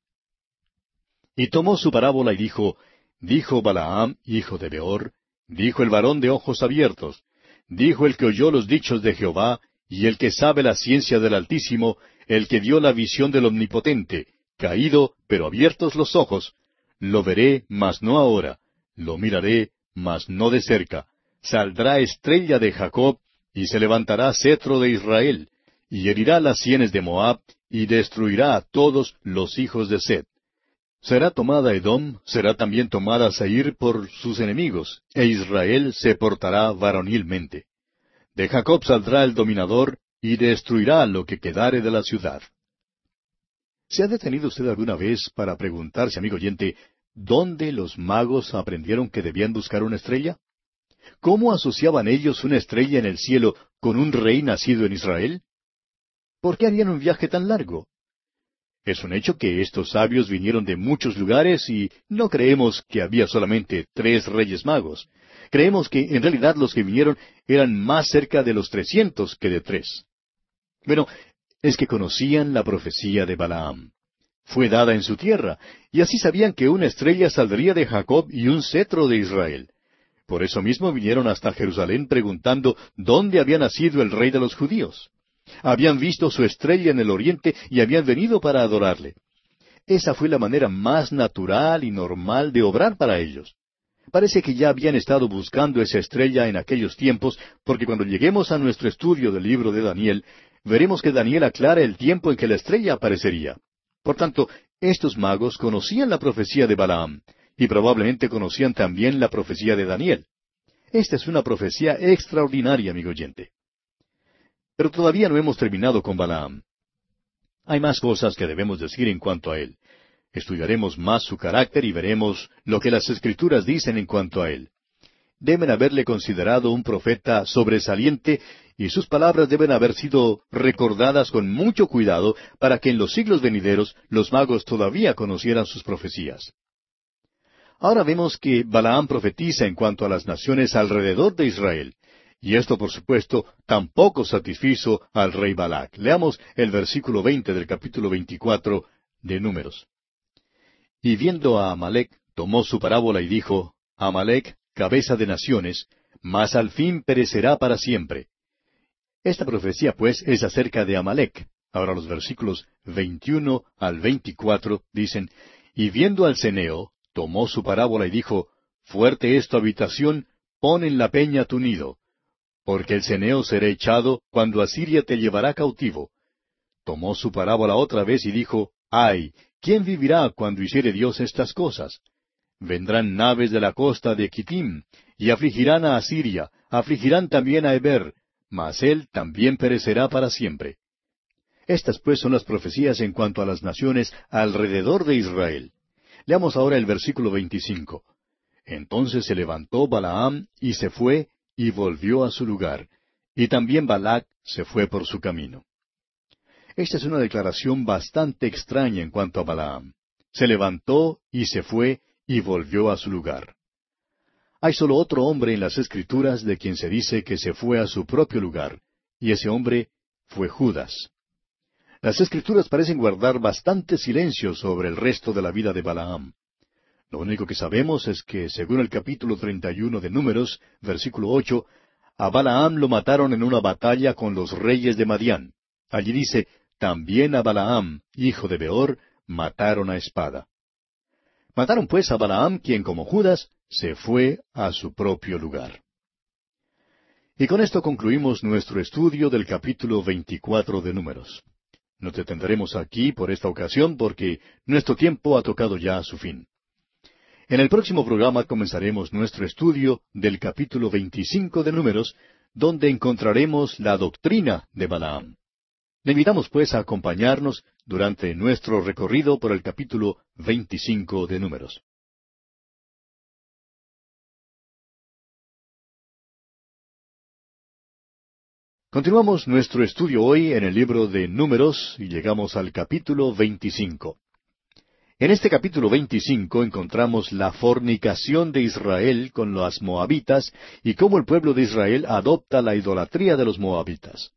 Y tomó su parábola y dijo, Dijo Balaam, hijo de Beor, dijo el varón de ojos abiertos, dijo el que oyó los dichos de Jehová, y el que sabe la ciencia del Altísimo, el que dio la visión del Omnipotente, caído, pero abiertos los ojos, lo veré, mas no ahora, lo miraré, mas no de cerca. Saldrá estrella de Jacob, y se levantará cetro de Israel, y herirá las sienes de Moab, y destruirá a todos los hijos de Seth. Será tomada Edom, será también tomada Seir por sus enemigos, e Israel se portará varonilmente. De Jacob saldrá el dominador, y destruirá lo que quedare de la ciudad. ¿Se ha detenido usted alguna vez para preguntarse, amigo oyente, dónde los magos aprendieron que debían buscar una estrella? ¿Cómo asociaban ellos una estrella en el cielo con un rey nacido en Israel? ¿Por qué harían un viaje tan largo? Es un hecho que estos sabios vinieron de muchos lugares y no creemos que había solamente tres reyes magos. Creemos que en realidad los que vinieron eran más cerca de los trescientos que de tres. Bueno, es que conocían la profecía de Balaam. Fue dada en su tierra, y así sabían que una estrella saldría de Jacob y un cetro de Israel. Por eso mismo vinieron hasta Jerusalén preguntando dónde había nacido el rey de los judíos. Habían visto su estrella en el oriente y habían venido para adorarle. Esa fue la manera más natural y normal de obrar para ellos. Parece que ya habían estado buscando esa estrella en aquellos tiempos, porque cuando lleguemos a nuestro estudio del libro de Daniel, veremos que Daniel aclara el tiempo en que la estrella aparecería. Por tanto, estos magos conocían la profecía de Balaam, y probablemente conocían también la profecía de Daniel. Esta es una profecía extraordinaria, amigo oyente. Pero todavía no hemos terminado con Balaam. Hay más cosas que debemos decir en cuanto a él. Estudiaremos más su carácter y veremos lo que las escrituras dicen en cuanto a él. Deben haberle considerado un profeta sobresaliente y sus palabras deben haber sido recordadas con mucho cuidado para que en los siglos venideros los magos todavía conocieran sus profecías. Ahora vemos que Balaam profetiza en cuanto a las naciones alrededor de Israel, Y esto, por supuesto, tampoco satisfizo al rey Balac. Leamos el versículo veinte del capítulo veinticuatro de Números. Y viendo a Amalek, tomó su parábola y dijo, Amalek, cabeza de naciones, mas al fin perecerá para siempre. Esta profecía, pues, es acerca de Amalek. Ahora los versículos veintiuno al veinticuatro dicen, Y viendo al ceneo, tomó su parábola y dijo, Fuerte es tu habitación, pon en la peña tu nido porque el ceneo será echado cuando Asiria te llevará cautivo. Tomó su parábola otra vez y dijo, Ay, ¿quién vivirá cuando hiciere Dios estas cosas? Vendrán naves de la costa de Kitim, y afligirán a Asiria, afligirán también a Eber, mas él también perecerá para siempre. Estas pues son las profecías en cuanto a las naciones alrededor de Israel. Leamos ahora el versículo 25. Entonces se levantó Balaam y se fue, y volvió a su lugar, y también Balac se fue por su camino. Esta es una declaración bastante extraña en cuanto a Balaam. Se levantó y se fue y volvió a su lugar. Hay solo otro hombre en las Escrituras de quien se dice que se fue a su propio lugar, y ese hombre fue Judas. Las Escrituras parecen guardar bastante silencio sobre el resto de la vida de Balaam. Lo único que sabemos es que, según el capítulo 31 de Números, versículo ocho, a Balaam lo mataron en una batalla con los reyes de Madián. Allí dice, también a Balaam, hijo de Beor, mataron a espada. Mataron pues a Balaam, quien como Judas se fue a su propio lugar. Y con esto concluimos nuestro estudio del capítulo 24 de Números. Nos detendremos aquí por esta ocasión porque nuestro tiempo ha tocado ya a su fin. En el próximo programa comenzaremos nuestro estudio del capítulo 25 de Números, donde encontraremos la doctrina de Balaam. Le invitamos pues a acompañarnos durante nuestro recorrido por el capítulo 25 de Números. Continuamos nuestro estudio hoy en el libro de Números y llegamos al capítulo 25. En este capítulo 25 encontramos la fornicación de Israel con las moabitas y cómo el pueblo de Israel adopta la idolatría de los moabitas.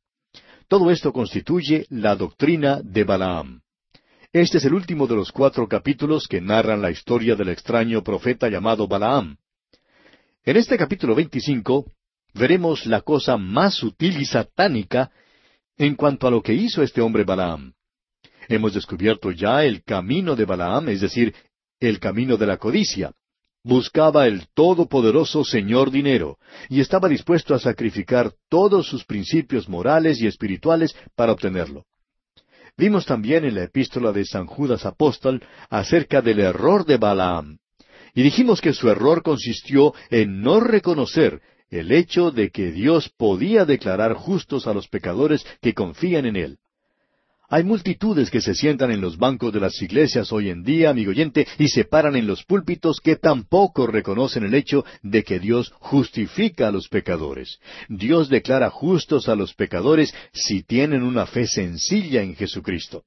Todo esto constituye la doctrina de Balaam. Este es el último de los cuatro capítulos que narran la historia del extraño profeta llamado Balaam. En este capítulo 25 veremos la cosa más sutil y satánica en cuanto a lo que hizo este hombre Balaam. Hemos descubierto ya el camino de Balaam, es decir, el camino de la codicia. Buscaba el todopoderoso Señor dinero, y estaba dispuesto a sacrificar todos sus principios morales y espirituales para obtenerlo. Vimos también en la epístola de San Judas Apóstol acerca del error de Balaam, y dijimos que su error consistió en no reconocer el hecho de que Dios podía declarar justos a los pecadores que confían en Él. Hay multitudes que se sientan en los bancos de las iglesias hoy en día, amigo oyente, y se paran en los púlpitos que tampoco reconocen el hecho de que Dios justifica a los pecadores. Dios declara justos a los pecadores si tienen una fe sencilla en Jesucristo.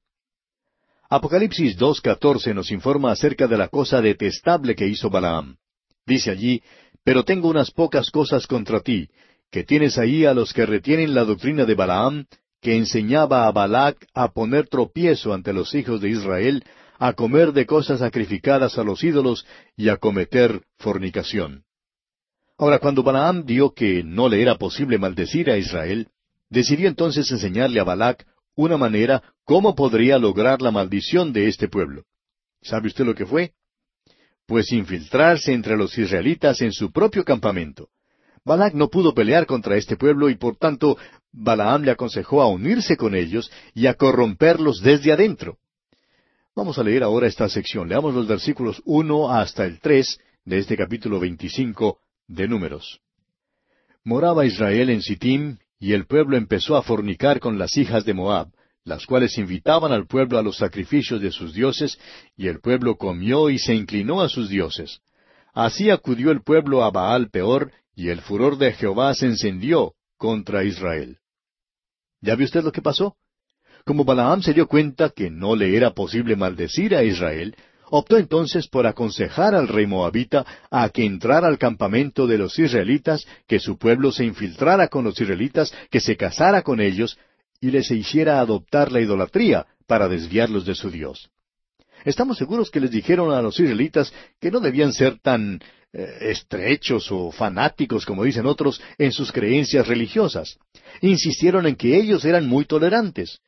Apocalipsis 2.14 nos informa acerca de la cosa detestable que hizo Balaam. Dice allí, Pero tengo unas pocas cosas contra ti, que tienes ahí a los que retienen la doctrina de Balaam, que enseñaba a Balac a poner tropiezo ante los hijos de Israel, a comer de cosas sacrificadas a los ídolos y a cometer fornicación. Ahora, cuando Balaam vio que no le era posible maldecir a Israel, decidió entonces enseñarle a Balac una manera cómo podría lograr la maldición de este pueblo. ¿Sabe usted lo que fue? Pues infiltrarse entre los israelitas en su propio campamento. Balac no pudo pelear contra este pueblo y por tanto Balaam le aconsejó a unirse con ellos y a corromperlos desde adentro. Vamos a leer ahora esta sección. Leamos los versículos uno hasta el tres de este capítulo veinticinco de Números. Moraba Israel en Sittim, y el pueblo empezó a fornicar con las hijas de Moab, las cuales invitaban al pueblo a los sacrificios de sus dioses, y el pueblo comió y se inclinó a sus dioses. Así acudió el pueblo a Baal peor, y el furor de Jehová se encendió contra Israel. ¿Ya vio usted lo que pasó? Como Balaam se dio cuenta que no le era posible maldecir a Israel, Optó entonces por aconsejar al rey moabita a que entrara al campamento de los israelitas, que su pueblo se infiltrara con los israelitas, que se casara con ellos, y les hiciera adoptar la idolatría para desviarlos de su Dios. Estamos seguros que les dijeron a los israelitas que no debían ser tan eh, estrechos o fanáticos, como dicen otros, en sus creencias religiosas. Insistieron en que ellos eran muy tolerantes.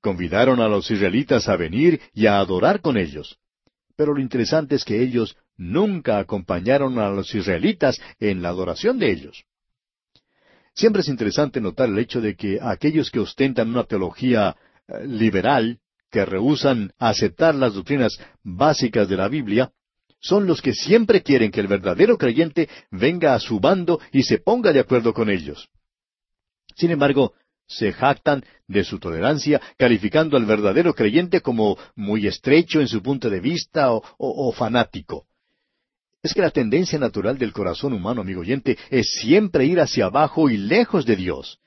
Convidaron a los israelitas a venir y a adorar con ellos. Pero lo interesante es que ellos nunca acompañaron a los israelitas en la adoración de ellos. Siempre es interesante notar el hecho de que aquellos que ostentan una teología eh, liberal, que rehusan aceptar las doctrinas básicas de la Biblia, son los que siempre quieren que el verdadero creyente venga a su bando y se ponga de acuerdo con ellos. Sin embargo, se jactan de su tolerancia, calificando al verdadero creyente como muy estrecho en su punto de vista o, o fanático. Es que la tendencia natural del corazón humano, amigo oyente, es siempre ir hacia abajo y lejos de Dios.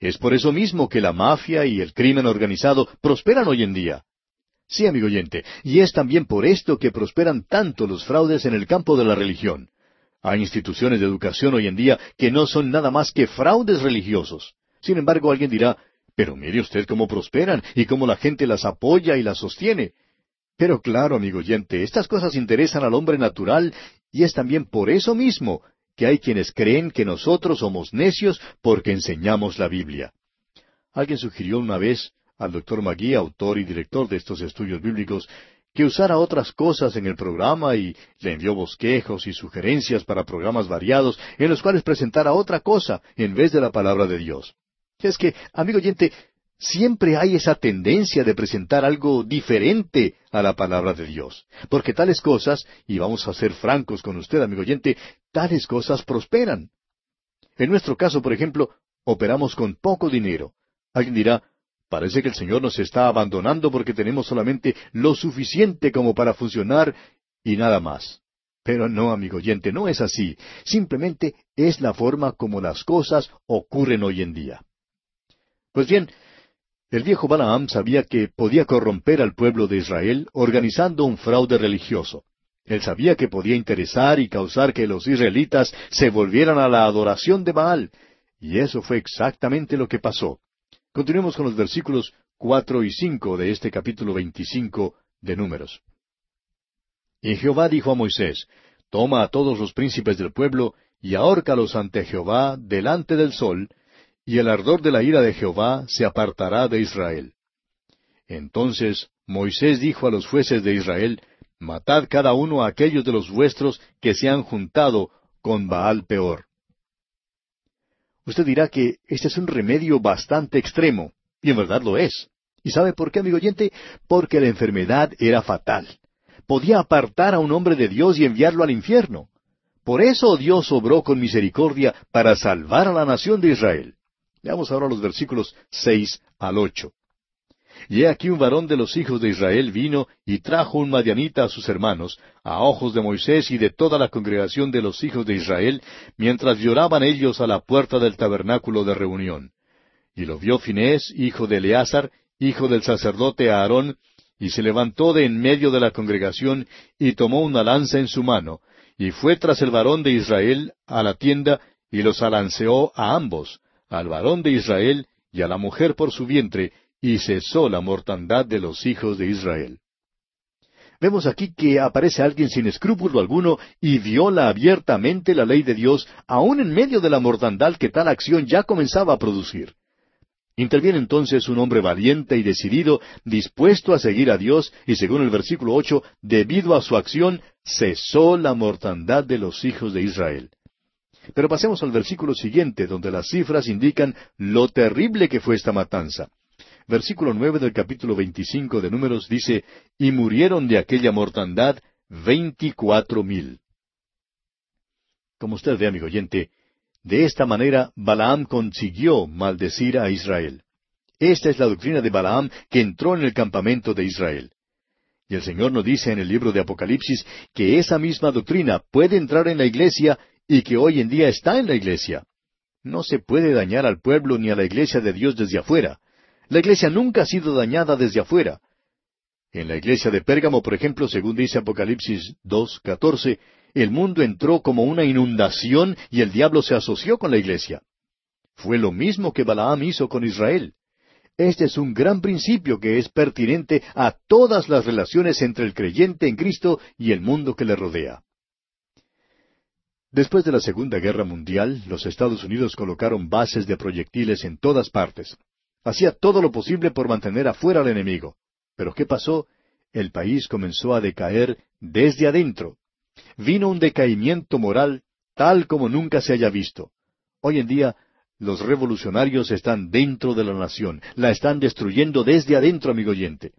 Es por eso mismo que la mafia y el crimen organizado prosperan hoy en día. Sí, amigo oyente, y es también por esto que prosperan tanto los fraudes en el campo de la religión. Hay instituciones de educación hoy en día que no son nada más que fraudes religiosos. Sin embargo, alguien dirá, pero mire usted cómo prosperan y cómo la gente las apoya y las sostiene. Pero claro, amigo oyente, estas cosas interesan al hombre natural y es también por eso mismo que hay quienes creen que nosotros somos necios porque enseñamos la Biblia. Alguien sugirió una vez al doctor Magui, autor y director de estos estudios bíblicos, que usara otras cosas en el programa y le envió bosquejos y sugerencias para programas variados en los cuales presentara otra cosa en vez de la palabra de Dios. Es que, amigo oyente, Siempre hay esa tendencia de presentar algo diferente a la palabra de Dios. Porque tales cosas, y vamos a ser francos con usted, amigo oyente, tales cosas prosperan. En nuestro caso, por ejemplo, operamos con poco dinero. Alguien dirá, parece que el Señor nos está abandonando porque tenemos solamente lo suficiente como para funcionar y nada más. Pero no, amigo oyente, no es así. Simplemente es la forma como las cosas ocurren hoy en día. Pues bien, el viejo Balaam sabía que podía corromper al pueblo de Israel organizando un fraude religioso. Él sabía que podía interesar y causar que los israelitas se volvieran a la adoración de Baal, y eso fue exactamente lo que pasó. Continuemos con los versículos cuatro y cinco de este capítulo veinticinco de Números. Y Jehová dijo a Moisés, Toma a todos los príncipes del pueblo y ahórcalos ante Jehová delante del sol, y el ardor de la ira de Jehová se apartará de Israel. Entonces Moisés dijo a los jueces de Israel, Matad cada uno a aquellos de los vuestros que se han juntado con Baal peor. Usted dirá que este es un remedio bastante extremo, y en verdad lo es. ¿Y sabe por qué, amigo oyente? Porque la enfermedad era fatal. Podía apartar a un hombre de Dios y enviarlo al infierno. Por eso Dios obró con misericordia para salvar a la nación de Israel. Veamos ahora los versículos seis al ocho. Y he aquí un varón de los hijos de Israel vino y trajo un madianita a sus hermanos, a ojos de Moisés y de toda la congregación de los hijos de Israel, mientras lloraban ellos a la puerta del tabernáculo de reunión. Y lo vio Finés, hijo de Eleazar, hijo del sacerdote Aarón, y se levantó de en medio de la congregación, y tomó una lanza en su mano, y fue tras el varón de Israel a la tienda, y los alanceó a ambos, al varón de Israel y a la mujer por su vientre, y cesó la mortandad de los hijos de Israel. Vemos aquí que aparece alguien sin escrúpulo alguno y viola abiertamente la ley de Dios, aun en medio de la mortandad que tal acción ya comenzaba a producir. Interviene entonces un hombre valiente y decidido, dispuesto a seguir a Dios, y según el versículo ocho, debido a su acción, cesó la mortandad de los hijos de Israel. Pero pasemos al versículo siguiente, donde las cifras indican lo terrible que fue esta matanza. Versículo nueve del capítulo veinticinco de Números dice, y murieron de aquella mortandad veinticuatro mil. Como usted ve, amigo oyente, de esta manera Balaam consiguió maldecir a Israel. Esta es la doctrina de Balaam que entró en el campamento de Israel. Y el Señor nos dice en el libro de Apocalipsis que esa misma doctrina puede entrar en la iglesia y que hoy en día está en la iglesia. No se puede dañar al pueblo ni a la iglesia de Dios desde afuera. La iglesia nunca ha sido dañada desde afuera. En la iglesia de Pérgamo, por ejemplo, según dice Apocalipsis 2.14, el mundo entró como una inundación y el diablo se asoció con la iglesia. Fue lo mismo que Balaam hizo con Israel. Este es un gran principio que es pertinente a todas las relaciones entre el creyente en Cristo y el mundo que le rodea. Después de la Segunda Guerra Mundial, los Estados Unidos colocaron bases de proyectiles en todas partes. Hacía todo lo posible por mantener afuera al enemigo. Pero ¿qué pasó? El país comenzó a decaer desde adentro. Vino un decaimiento moral tal como nunca se haya visto. Hoy en día, los revolucionarios están dentro de la nación, la están destruyendo desde adentro, amigo oyente.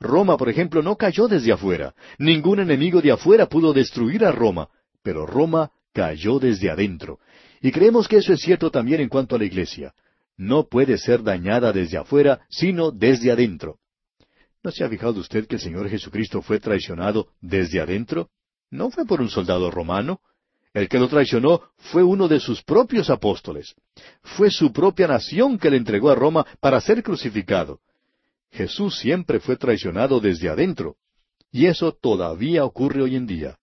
Roma, por ejemplo, no cayó desde afuera. Ningún enemigo de afuera pudo destruir a Roma, pero Roma cayó desde adentro. Y creemos que eso es cierto también en cuanto a la iglesia. No puede ser dañada desde afuera, sino desde adentro. ¿No se ha fijado usted que el Señor Jesucristo fue traicionado desde adentro? No fue por un soldado romano. El que lo traicionó fue uno de sus propios apóstoles. Fue su propia nación que le entregó a Roma para ser crucificado. Jesús siempre fue traicionado desde adentro. Y eso todavía ocurre hoy en día.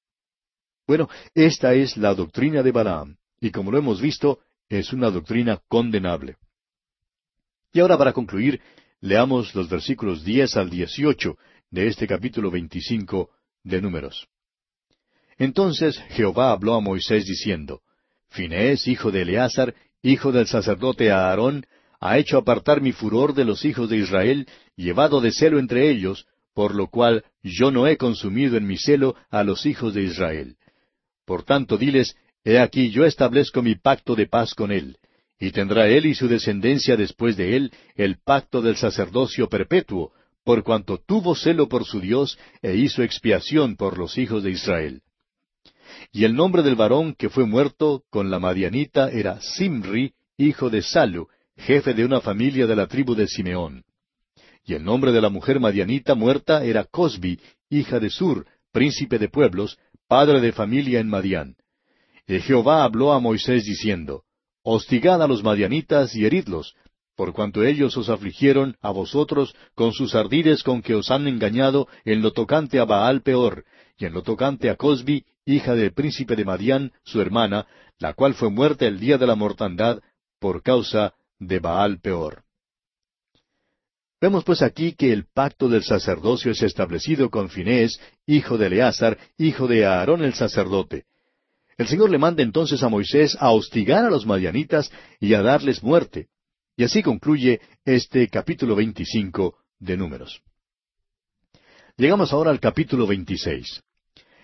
Bueno, esta es la doctrina de Balaam, y como lo hemos visto, es una doctrina condenable. Y ahora para concluir, leamos los versículos diez al dieciocho de este capítulo veinticinco de Números. Entonces Jehová habló a Moisés diciendo, Finés, hijo de Eleazar, hijo del sacerdote Aarón, ha hecho apartar mi furor de los hijos de Israel, llevado de celo entre ellos, por lo cual yo no he consumido en mi celo a los hijos de Israel. Por tanto, diles, He aquí yo establezco mi pacto de paz con él, y tendrá él y su descendencia después de él el pacto del sacerdocio perpetuo, por cuanto tuvo celo por su Dios e hizo expiación por los hijos de Israel. Y el nombre del varón que fue muerto con la Madianita era Simri, hijo de Salu, jefe de una familia de la tribu de Simeón. Y el nombre de la mujer Madianita muerta era Cosbi, hija de Sur, príncipe de pueblos, padre de familia en Madián. Y Jehová habló a Moisés diciendo, Hostigad a los madianitas y heridlos, por cuanto ellos os afligieron a vosotros con sus ardides con que os han engañado en lo tocante a Baal peor, y en lo tocante a Cosbi, hija del príncipe de Madián, su hermana, la cual fue muerta el día de la mortandad por causa de Baal peor. Vemos pues aquí que el pacto del sacerdocio es establecido con Finés, hijo de Eleazar, hijo de Aarón el sacerdote. El Señor le manda entonces a Moisés a hostigar a los madianitas y a darles muerte. Y así concluye este capítulo 25 de Números. Llegamos ahora al capítulo 26.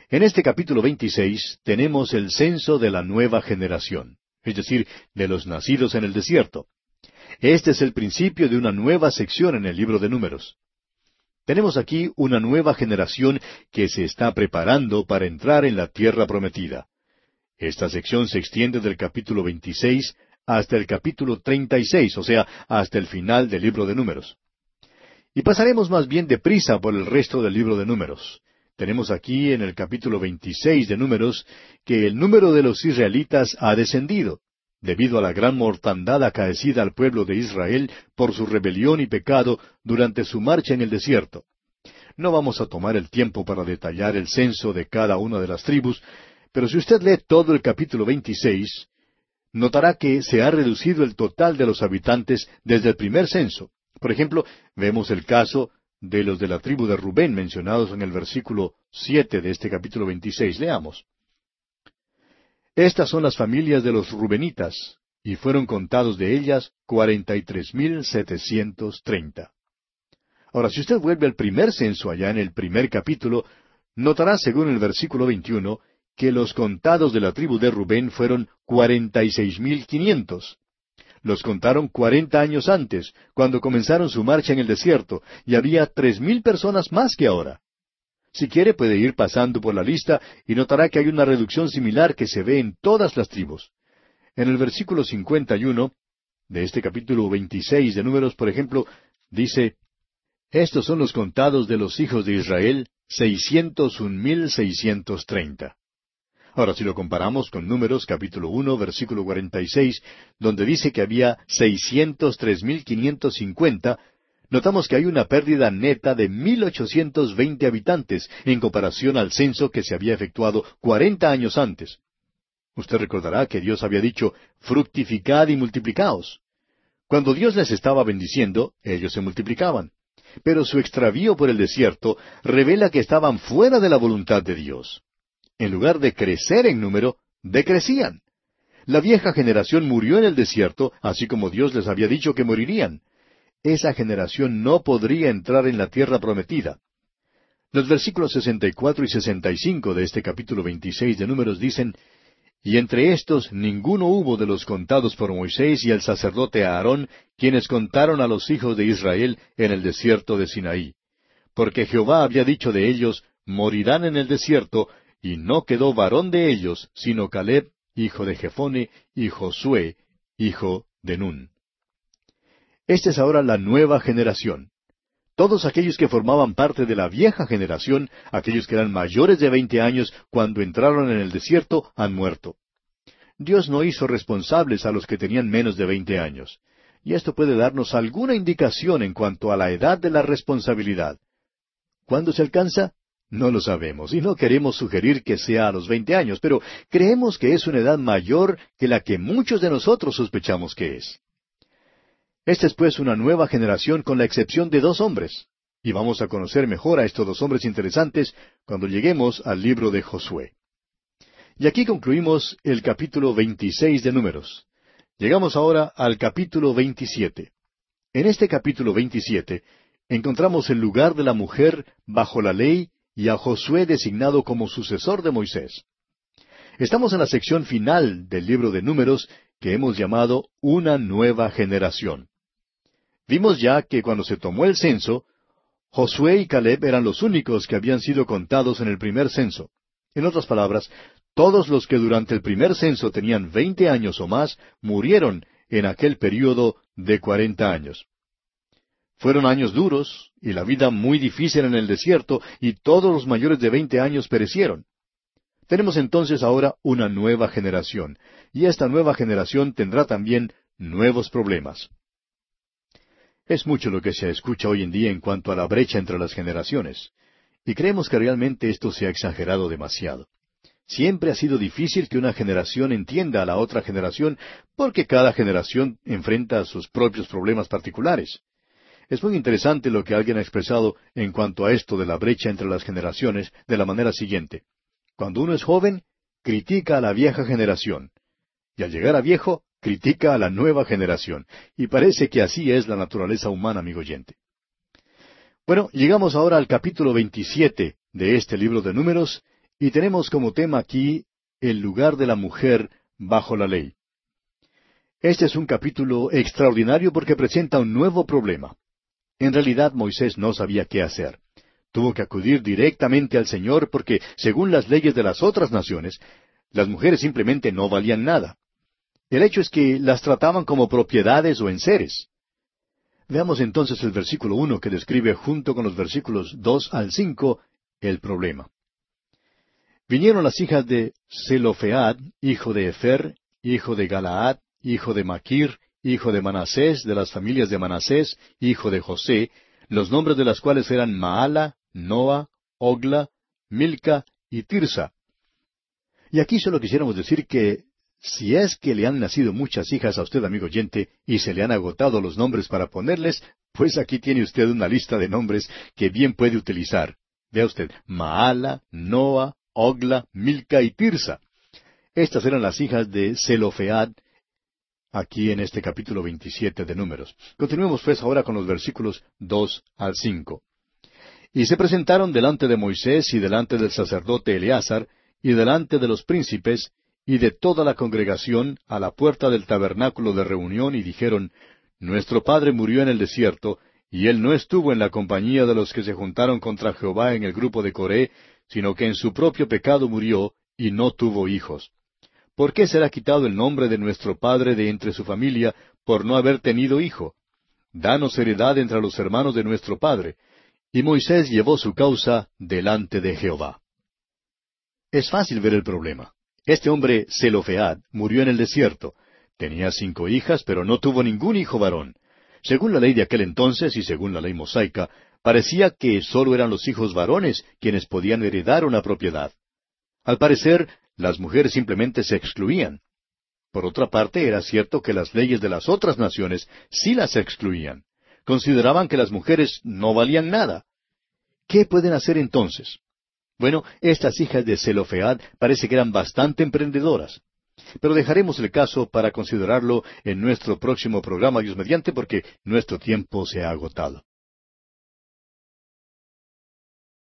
En este capítulo 26 tenemos el censo de la nueva generación, es decir, de los nacidos en el desierto. Este es el principio de una nueva sección en el libro de números. Tenemos aquí una nueva generación que se está preparando para entrar en la tierra prometida. Esta sección se extiende del capítulo 26 hasta el capítulo 36, o sea, hasta el final del libro de números. Y pasaremos más bien deprisa por el resto del libro de números. Tenemos aquí en el capítulo 26 de números que el número de los israelitas ha descendido debido a la gran mortandad acaecida al pueblo de Israel por su rebelión y pecado durante su marcha en el desierto. No vamos a tomar el tiempo para detallar el censo de cada una de las tribus, pero si usted lee todo el capítulo 26, notará que se ha reducido el total de los habitantes desde el primer censo. Por ejemplo, vemos el caso de los de la tribu de Rubén mencionados en el versículo siete de este capítulo 26. Leamos. Estas son las familias de los Rubenitas, y fueron contados de ellas cuarenta y tres mil setecientos treinta. Ahora, si usted vuelve al primer censo allá en el primer capítulo, notará, según el versículo 21, que los contados de la tribu de Rubén fueron cuarenta y seis mil quinientos. Los contaron cuarenta años antes, cuando comenzaron su marcha en el desierto, y había tres mil personas más que ahora. Si quiere puede ir pasando por la lista y notará que hay una reducción similar que se ve en todas las tribus. En el versículo 51 de este capítulo 26 de Números, por ejemplo, dice, Estos son los contados de los hijos de Israel, seiscientos un mil seiscientos treinta. Ahora, si lo comparamos con Números capítulo uno, versículo cuarenta y seis, donde dice que había seiscientos tres mil quinientos cincuenta, notamos que hay una pérdida neta de 1820 habitantes en comparación al censo que se había efectuado cuarenta años antes. Usted recordará que Dios había dicho, fructificad y multiplicaos. Cuando Dios les estaba bendiciendo, ellos se multiplicaban. Pero su extravío por el desierto revela que estaban fuera de la voluntad de Dios. En lugar de crecer en número, decrecían. La vieja generación murió en el desierto, así como Dios les había dicho que morirían. Esa generación no podría entrar en la tierra prometida. Los versículos 64 y 65 de este capítulo 26 de Números dicen, Y entre estos ninguno hubo de los contados por Moisés y el sacerdote Aarón, quienes contaron a los hijos de Israel en el desierto de Sinaí. Porque Jehová había dicho de ellos, morirán en el desierto, y no quedó varón de ellos, sino Caleb, hijo de Jefone, y Josué, hijo de Nun. Esta es ahora la nueva generación. Todos aquellos que formaban parte de la vieja generación, aquellos que eran mayores de veinte años cuando entraron en el desierto, han muerto. Dios no hizo responsables a los que tenían menos de veinte años. Y esto puede darnos alguna indicación en cuanto a la edad de la responsabilidad. ¿Cuándo se alcanza? No lo sabemos y no queremos sugerir que sea a los veinte años, pero creemos que es una edad mayor que la que muchos de nosotros sospechamos que es. Esta es pues una nueva generación con la excepción de dos hombres, y vamos a conocer mejor a estos dos hombres interesantes cuando lleguemos al libro de Josué. Y aquí concluimos el capítulo 26 de Números. Llegamos ahora al capítulo 27. En este capítulo 27 encontramos el lugar de la mujer bajo la ley y a Josué designado como sucesor de Moisés. Estamos en la sección final del libro de números que hemos llamado Una nueva generación. Vimos ya que cuando se tomó el censo, Josué y Caleb eran los únicos que habían sido contados en el primer censo. En otras palabras, todos los que durante el primer censo tenían veinte años o más murieron en aquel período de cuarenta años. Fueron años duros y la vida muy difícil en el desierto y todos los mayores de veinte años perecieron. Tenemos entonces ahora una nueva generación y esta nueva generación tendrá también nuevos problemas. Es mucho lo que se escucha hoy en día en cuanto a la brecha entre las generaciones, y creemos que realmente esto se ha exagerado demasiado. Siempre ha sido difícil que una generación entienda a la otra generación porque cada generación enfrenta sus propios problemas particulares. Es muy interesante lo que alguien ha expresado en cuanto a esto de la brecha entre las generaciones de la manera siguiente. Cuando uno es joven, critica a la vieja generación. Y al llegar a viejo, critica a la nueva generación. Y parece que así es la naturaleza humana, amigo oyente. Bueno, llegamos ahora al capítulo 27 de este libro de números y tenemos como tema aquí el lugar de la mujer bajo la ley. Este es un capítulo extraordinario porque presenta un nuevo problema. En realidad Moisés no sabía qué hacer. Tuvo que acudir directamente al Señor porque, según las leyes de las otras naciones, las mujeres simplemente no valían nada. El hecho es que las trataban como propiedades o enseres. Veamos entonces el versículo uno que describe junto con los versículos dos al cinco el problema. Vinieron las hijas de Zelofead, hijo de Efer, hijo de Galaad, hijo de Maquir, hijo de Manasés, de las familias de Manasés, hijo de José, los nombres de las cuales eran Maala, Noa, Ogla, Milca y Tirsa. Y aquí solo quisiéramos decir que si es que le han nacido muchas hijas a usted, amigo oyente, y se le han agotado los nombres para ponerles, pues aquí tiene usted una lista de nombres que bien puede utilizar. Vea usted, Maala, Noa, Ogla, Milca y Tirsa. Estas eran las hijas de Zelofead, aquí en este capítulo 27 de Números. Continuemos pues ahora con los versículos dos al cinco. Y se presentaron delante de Moisés y delante del sacerdote Eleazar y delante de los príncipes y de toda la congregación a la puerta del tabernáculo de reunión y dijeron, Nuestro padre murió en el desierto, y él no estuvo en la compañía de los que se juntaron contra Jehová en el grupo de Coré, sino que en su propio pecado murió y no tuvo hijos. ¿Por qué será quitado el nombre de nuestro padre de entre su familia por no haber tenido hijo? Danos heredad entre los hermanos de nuestro padre. Y Moisés llevó su causa delante de Jehová. Es fácil ver el problema. Este hombre, Zelofead, murió en el desierto. Tenía cinco hijas, pero no tuvo ningún hijo varón. Según la ley de aquel entonces y según la ley mosaica, parecía que sólo eran los hijos varones quienes podían heredar una propiedad. Al parecer, las mujeres simplemente se excluían. Por otra parte, era cierto que las leyes de las otras naciones sí las excluían. Consideraban que las mujeres no valían nada. ¿Qué pueden hacer entonces? Bueno, estas hijas de Zelofead parece que eran bastante emprendedoras. Pero dejaremos el caso para considerarlo en nuestro próximo programa, Dios mediante, porque nuestro tiempo se ha agotado.